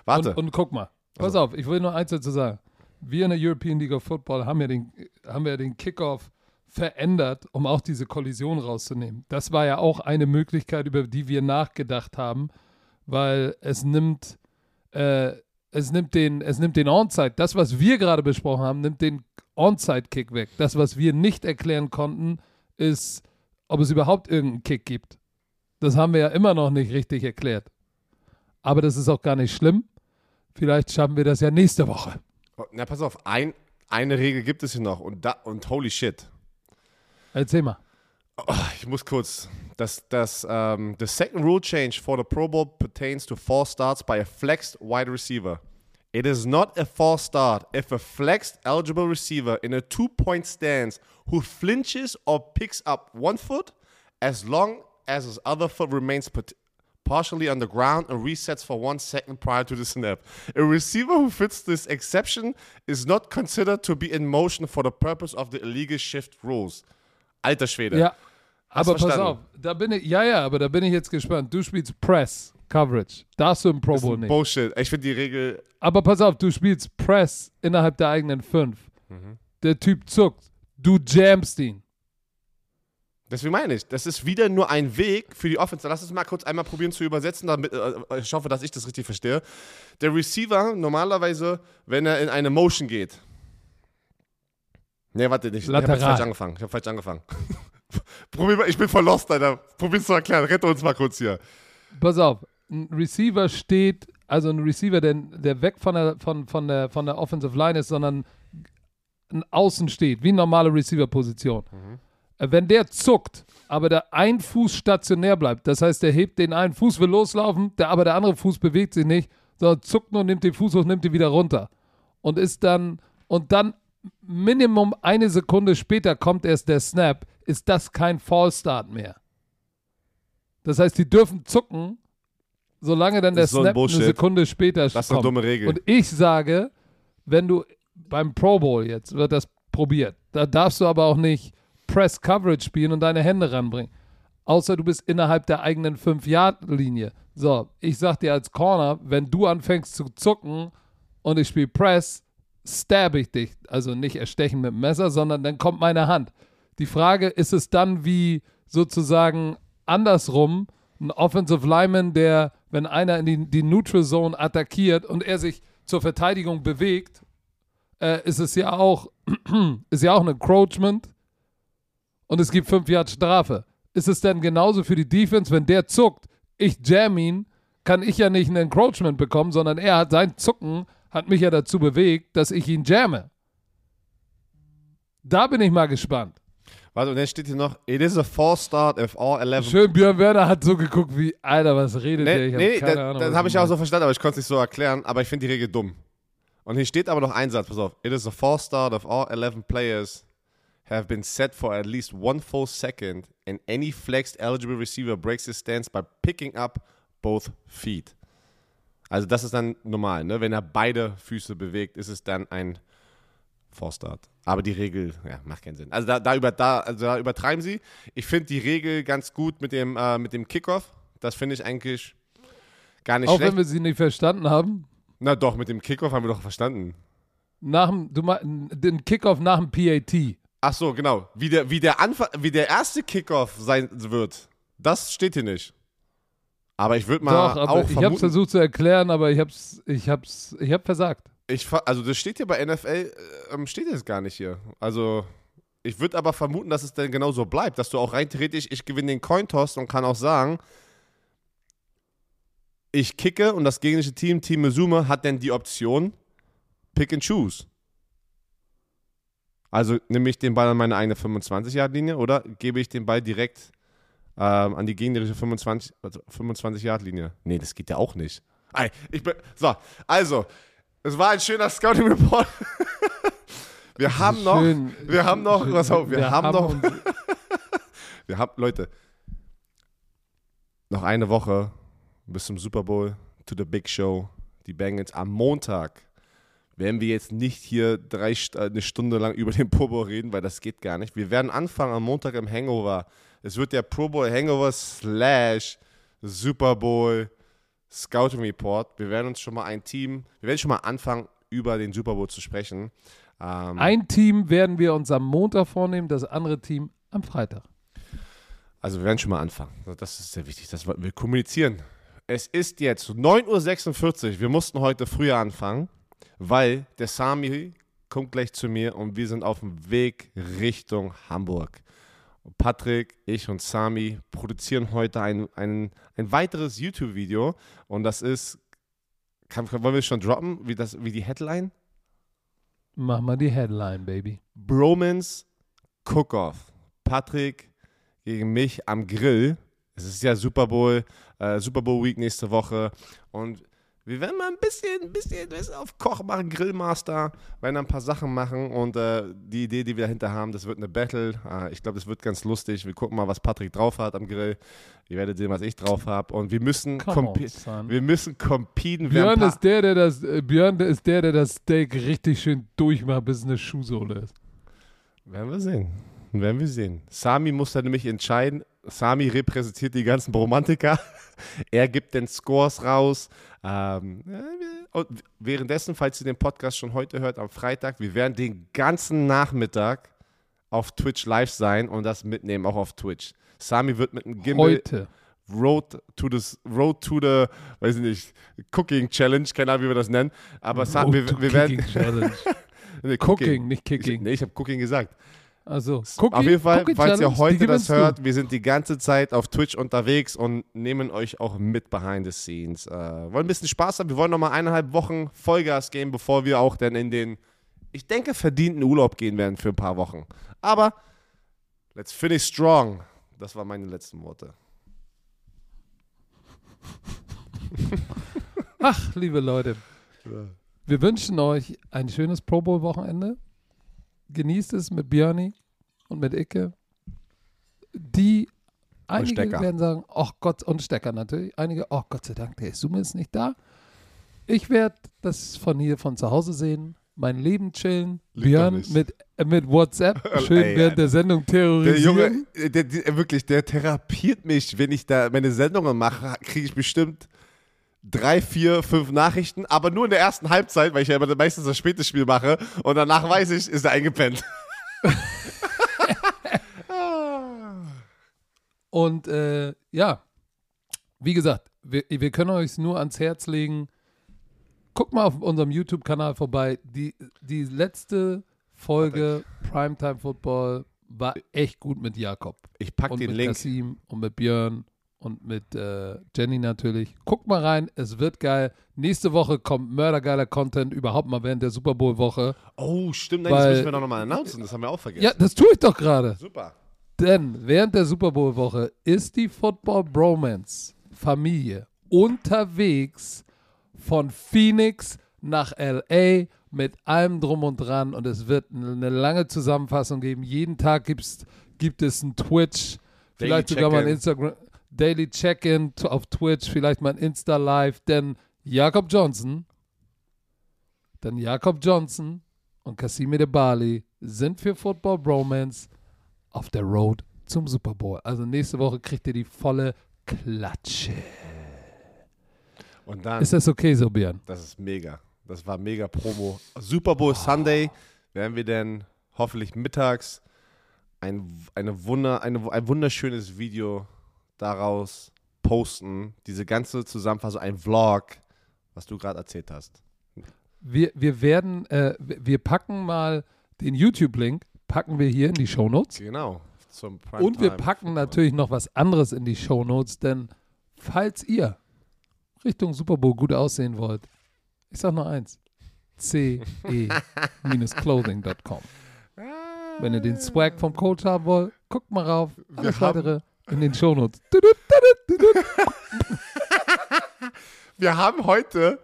Warte, Und, und guck mal, pass Also. auf, ich will nur eins dazu sagen. Wir in der European League of Football haben ja den, haben ja den Kickoff verändert, um auch diese Kollision rauszunehmen. Das war ja auch eine Möglichkeit, über die wir nachgedacht haben, weil es nimmt, äh, es nimmt den, es nimmt den Onside. Das, was wir gerade besprochen haben, nimmt den Onside-Kick weg. Das, was wir nicht erklären konnten, ist, ob es überhaupt irgendeinen Kick gibt. Das haben wir ja immer noch nicht richtig erklärt. Aber das ist auch gar nicht schlimm. Vielleicht schaffen wir das ja nächste Woche. Oh, na pass auf, ein, eine Regel gibt es hier noch und, da, und holy shit. Erzähl mal. Ich muss kurz. Das, das, um, the second rule change for the Pro Bowl pertains to false starts by a flexed wide receiver. It is not a false start if a flexed eligible receiver in a two point stance who flinches or picks up one foot as long as his other foot remains partially on the ground and resets for one second prior to the snap. A receiver who fits this exception is not considered to be in motion for the purpose of the illegal shift rules. Alter Schwede. Ja, Hast aber pass verstanden? auf. Da bin ich, ja, ja, aber da bin ich jetzt gespannt. Du spielst Press Coverage. Darfst du im Pro Das ist Bowl nicht. Bullshit. Ich finde die Regel. Aber pass auf, du spielst Press innerhalb der eigenen fünf. Mhm. Der Typ zuckt. Du jamst ihn. Deswegen meine ich, das ist wieder nur ein Weg für die Offense. Lass uns mal kurz einmal probieren zu übersetzen, damit äh, ich hoffe, dass ich das richtig verstehe. Der Receiver normalerweise, wenn er in eine Motion geht. Nee, warte nicht. Ich habe Lateral. falsch angefangen. Ich habe falsch angefangen. Probier mal, ich bin voll lost, Alter. Probier's zu erklären. Rette uns mal kurz hier. Pass auf. Ein Receiver steht also ein Receiver, der, der weg von der, von, von, der, von der Offensive Line ist, sondern ein Außen steht, wie normale Receiver-Position. Äh, Wenn der zuckt, aber der ein Fuß stationär bleibt, das heißt, der hebt den einen Fuß, will loslaufen, der, aber der andere Fuß bewegt sich nicht, sondern zuckt nur, nimmt den Fuß hoch, nimmt ihn wieder runter. Und ist dann, und dann Minimum eine Sekunde später kommt erst der Snap, ist das kein Fallstart mehr. Das heißt, die dürfen zucken, solange dann der Das so ein Snap eine Bullshit. Sekunde später Das ist eine kommt. dumme Regel. Und ich sage, wenn du beim Pro Bowl jetzt wird das probiert, da darfst du aber auch nicht Press Coverage spielen und deine Hände ranbringen. Außer du bist innerhalb der eigenen 5-Yard-Linie. So, ich sag dir als Corner, wenn du anfängst zu zucken und ich spiele Press, stab ich dich. Also nicht erstechen mit dem Messer, sondern dann kommt meine Hand. Die Frage, ist es dann wie sozusagen andersrum, ein Offensive Lineman, der, wenn einer in die, die Neutral Zone attackiert und er sich zur Verteidigung bewegt, äh, ist es ja auch, ist ja auch ein Encroachment und es gibt fünf Yard Strafe. Ist es denn genauso für die Defense, wenn der zuckt, ich jam ihn, kann ich ja nicht ein Encroachment bekommen, sondern er hat sein Zucken, hat mich ja dazu bewegt, dass ich ihn jamme. Da bin ich mal gespannt. Warte, und dann steht hier noch, it is a false start if all 11 Schön, Björn Werner hat so geguckt wie, Alter, was redet der? Nee, Ich hab nee, keine das, Ahnung, das habe ich auch so verstanden, aber ich konnte es nicht so erklären. Aber ich finde die Regel dumm. Und hier steht aber noch ein Satz, pass auf. It is a false start if all 11 players have been set for at least one full second and any flexed eligible receiver breaks his stance by picking up both feet. Also das ist dann normal, ne? Wenn er beide Füße bewegt, ist es dann ein False Start. Aber die Regel, ja, macht keinen Sinn. Also da, da, über, da, also da übertreiben sie. Ich finde die Regel ganz gut mit dem, äh, mit dem Kickoff. Das finde ich eigentlich gar nicht Auch schlecht. wenn wir sie nicht verstanden haben. Na doch, mit dem Kickoff haben wir doch verstanden. Nach dem, du den Kickoff nach dem PAT. Ach so, genau. Wie der, wie der, Anfang, wie der erste Kickoff sein wird, das steht hier nicht. Aber ich würde mal Doch, auch ich habe vermuten, versucht zu erklären, aber ich hab's, ich hab's, ich hab versagt. ich, also das steht hier bei NFL, äh, ähm, steht jetzt gar nicht hier. Also ich würde aber vermuten, dass es dann genau so bleibt, dass du auch rein theoretisch, ich gewinne den Cointoss und kann auch sagen, ich kicke und das gegnerische Team, Team Mizume, hat dann die Option Pick and Choose. Also nehme ich den Ball an meine eigene 25-Yard-Linie oder gebe ich den Ball direkt ähm, an die gegnerische 25 also 25-Yard-Linie? Nee, das geht ja auch nicht. Ei, ich bin, so, also, es war ein schöner Scouting-Report. wir haben noch, Schön, wir haben noch, schön, pass auf, wir, haben, noch, uns- wir haben, Leute, noch eine Woche bis zum Super Bowl, to the Big Show, die Bengals am Montag. Werden wir jetzt nicht hier drei, eine Stunde lang über den Bowl reden, weil das geht gar nicht. Wir werden anfangen am Montag im Hangover. Es wird der Pro Bowl Hangover slash Super Bowl Scouting Report. Wir werden uns schon mal ein Team, wir werden schon mal anfangen, über den Super Bowl zu sprechen. Ähm, Ein Team werden wir uns am Montag vornehmen, das andere Team am Freitag. Also wir werden schon mal anfangen. Das ist sehr wichtig. Das, wir kommunizieren. Es ist jetzt 9.46 Uhr. Wir mussten heute früher anfangen, weil der Sami kommt gleich zu mir und wir sind auf dem Weg Richtung Hamburg. Patrick, ich und Sami produzieren heute ein, ein, ein weiteres YouTube-Video und das ist, kann, wollen wir schon droppen, wie, das, wie die Headline? Mach mal die Headline, Baby. Bromans Cook-Off. Patrick gegen mich am Grill. Es ist ja Super Bowl, äh, Super Bowl Week nächste Woche. Und wir werden mal ein bisschen, ein bisschen was auf Koch machen, Grillmaster, werden ein paar Sachen machen. Und äh, die Idee, die wir dahinter haben, das wird eine Battle. Äh, ich glaube, das wird ganz lustig. Wir gucken mal, was Patrick drauf hat am Grill. Ihr werdet sehen, was ich drauf habe. Und wir müssen, on, wir müssen competen. Björn ist der, der das, äh, Björn ist der, der das Steak richtig schön durchmacht, bis es eine Schuhsohle ist. Werden wir sehen. Werden wir sehen. Sami muss da nämlich entscheiden. Sami repräsentiert die ganzen Bromantiker. er gibt den Scores raus. Ähm, und währenddessen, falls ihr den Podcast schon heute hört, am Freitag, wir werden den ganzen Nachmittag auf Twitch live sein und das mitnehmen, auch auf Twitch. Sami wird mit einem Gimbal Heute. Road to the Road to the, weiß ich nicht, Cooking Challenge, keine Ahnung, wie wir das nennen. Aber Road wir, wir werden nee, Cooking, nicht Kicking. Ich, nee, ich habe Cooking gesagt. Also, Auf jeden Fall, Cookie falls ihr Challenge, heute das gewinnst du. hört, wir sind die ganze Zeit auf Twitch unterwegs und nehmen euch auch mit behind the scenes. Äh, wollen ein bisschen Spaß haben. Wir wollen noch mal eineinhalb Wochen Vollgas geben, bevor wir auch dann in den, ich denke, verdienten Urlaub gehen werden für ein paar Wochen. Aber let's finish strong. Das waren meine letzten Worte. Ach, liebe Leute, wir wünschen euch ein schönes Pro Bowl Wochenende. Genießt es mit Björni und mit Icke. Die einige werden sagen, ach Gott, und Stecker natürlich. Einige, oh Gott sei Dank, der ist nicht da. Ich werde das von hier von zu Hause sehen, mein Leben chillen. Liegt Björn mit, äh, mit WhatsApp schön Ey, während der Sendung Der terrorisieren. Junge, äh, der, der, wirklich, der therapiert mich, wenn ich da meine Sendungen mache, kriege ich bestimmt drei, vier, fünf Nachrichten, aber nur in der ersten Halbzeit, weil ich ja immer meistens das späte Spiel mache und danach weiß ich, ist er eingepennt. Und äh, ja, wie gesagt, wir, wir können euch nur ans Herz legen. Guckt mal auf unserem YouTube-Kanal vorbei. Die, die letzte Folge Primetime Football war echt gut mit Jakob. Ich pack und den mit Link. Kasim und mit Björn und mit äh, Jenny natürlich. Guckt mal rein, es wird geil. Nächste Woche kommt mördergeiler Content überhaupt mal während der Super Bowl-Woche. Oh, stimmt, nein, das müssen wir doch nochmal announcen, das haben wir auch vergessen. Ja, das tue ich doch gerade. Super. Denn während der Super Bowl-Woche ist die Football Bromance Familie unterwegs von Phoenix nach LA mit allem drum und dran und es wird eine lange Zusammenfassung geben. Jeden Tag gibt's, gibt es ein Twitch, vielleicht sogar mal ein. Instagram, Daily Check-in auf Twitch, vielleicht mal ein Insta-Live, denn Jakob Johnson, denn Jakob Johnson und Casimir de Bali sind für Football Bromance auf der Road zum Super Bowl. Also nächste Woche kriegt ihr die volle Klatsche. Und dann, Ist das okay so, Björn? das ist mega. Das war mega Promo. Super Bowl Sunday werden wir dann hoffentlich mittags ein, eine Wunder, eine, ein wunderschönes Video daraus posten. Diese ganze Zusammenfassung, ein Vlog, was du gerade erzählt hast. Wir, wir werden, äh, wir wir packen mal den YouTube-Link, packen wir hier in die Shownotes. Genau. Zum Und wir packen natürlich noch was anderes in die Shownotes, denn falls ihr Richtung Super Bowl gut aussehen wollt, ich sag nur eins: ce-clothing.com. Wenn ihr den Swag vom Coach haben wollt, guckt mal rauf. Alles haben- weitere in den Shownotes. Wir haben heute,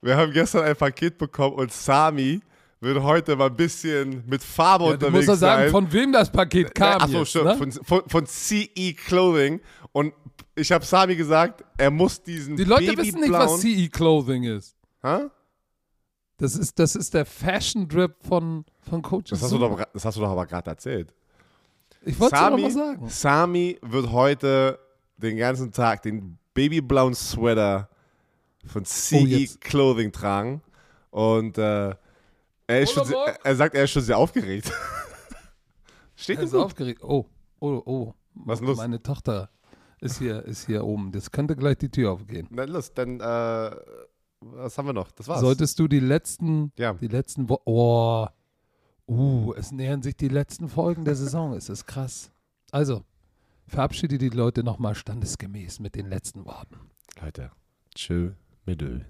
wir haben gestern ein Paket bekommen und Sami wird heute mal ein bisschen mit Farbe Ja, du unterwegs musst doch sagen, sein. von wem das Paket kam. Achso, jetzt, stimmt. ne? Von, von, von CE Clothing. Und ich habe Sami gesagt, er muss diesen Die Leute wissen nicht, was babyblauen- CE Clothing ist. Hä? Das ist, das ist der Fashion Drip von, von Coach Das hast, du doch, das hast du doch aber gerade erzählt. Ich wollte es doch Sami, mal sagen. Sami wird heute den ganzen Tag den babyblauen Sweater von CE Oh. Clothing tragen. Und äh, er, ist schon, er sagt, er ist schon sehr aufgeregt. Steht Er ist gut. aufgeregt. Oh, oh, oh. Was ist los? Meine Tochter ist hier, ist hier oben. Das könnte gleich die Tür aufgehen. Na los, dann, äh, was haben wir noch? Das war's. Solltest du die letzten, Ja. die letzten Wo Oh. Uh, es nähern sich die letzten Folgen der Saison. Es ist krass. Also, verabschiede die Leute nochmal standesgemäß mit den letzten Worten. Leute, tschö, mit Öl.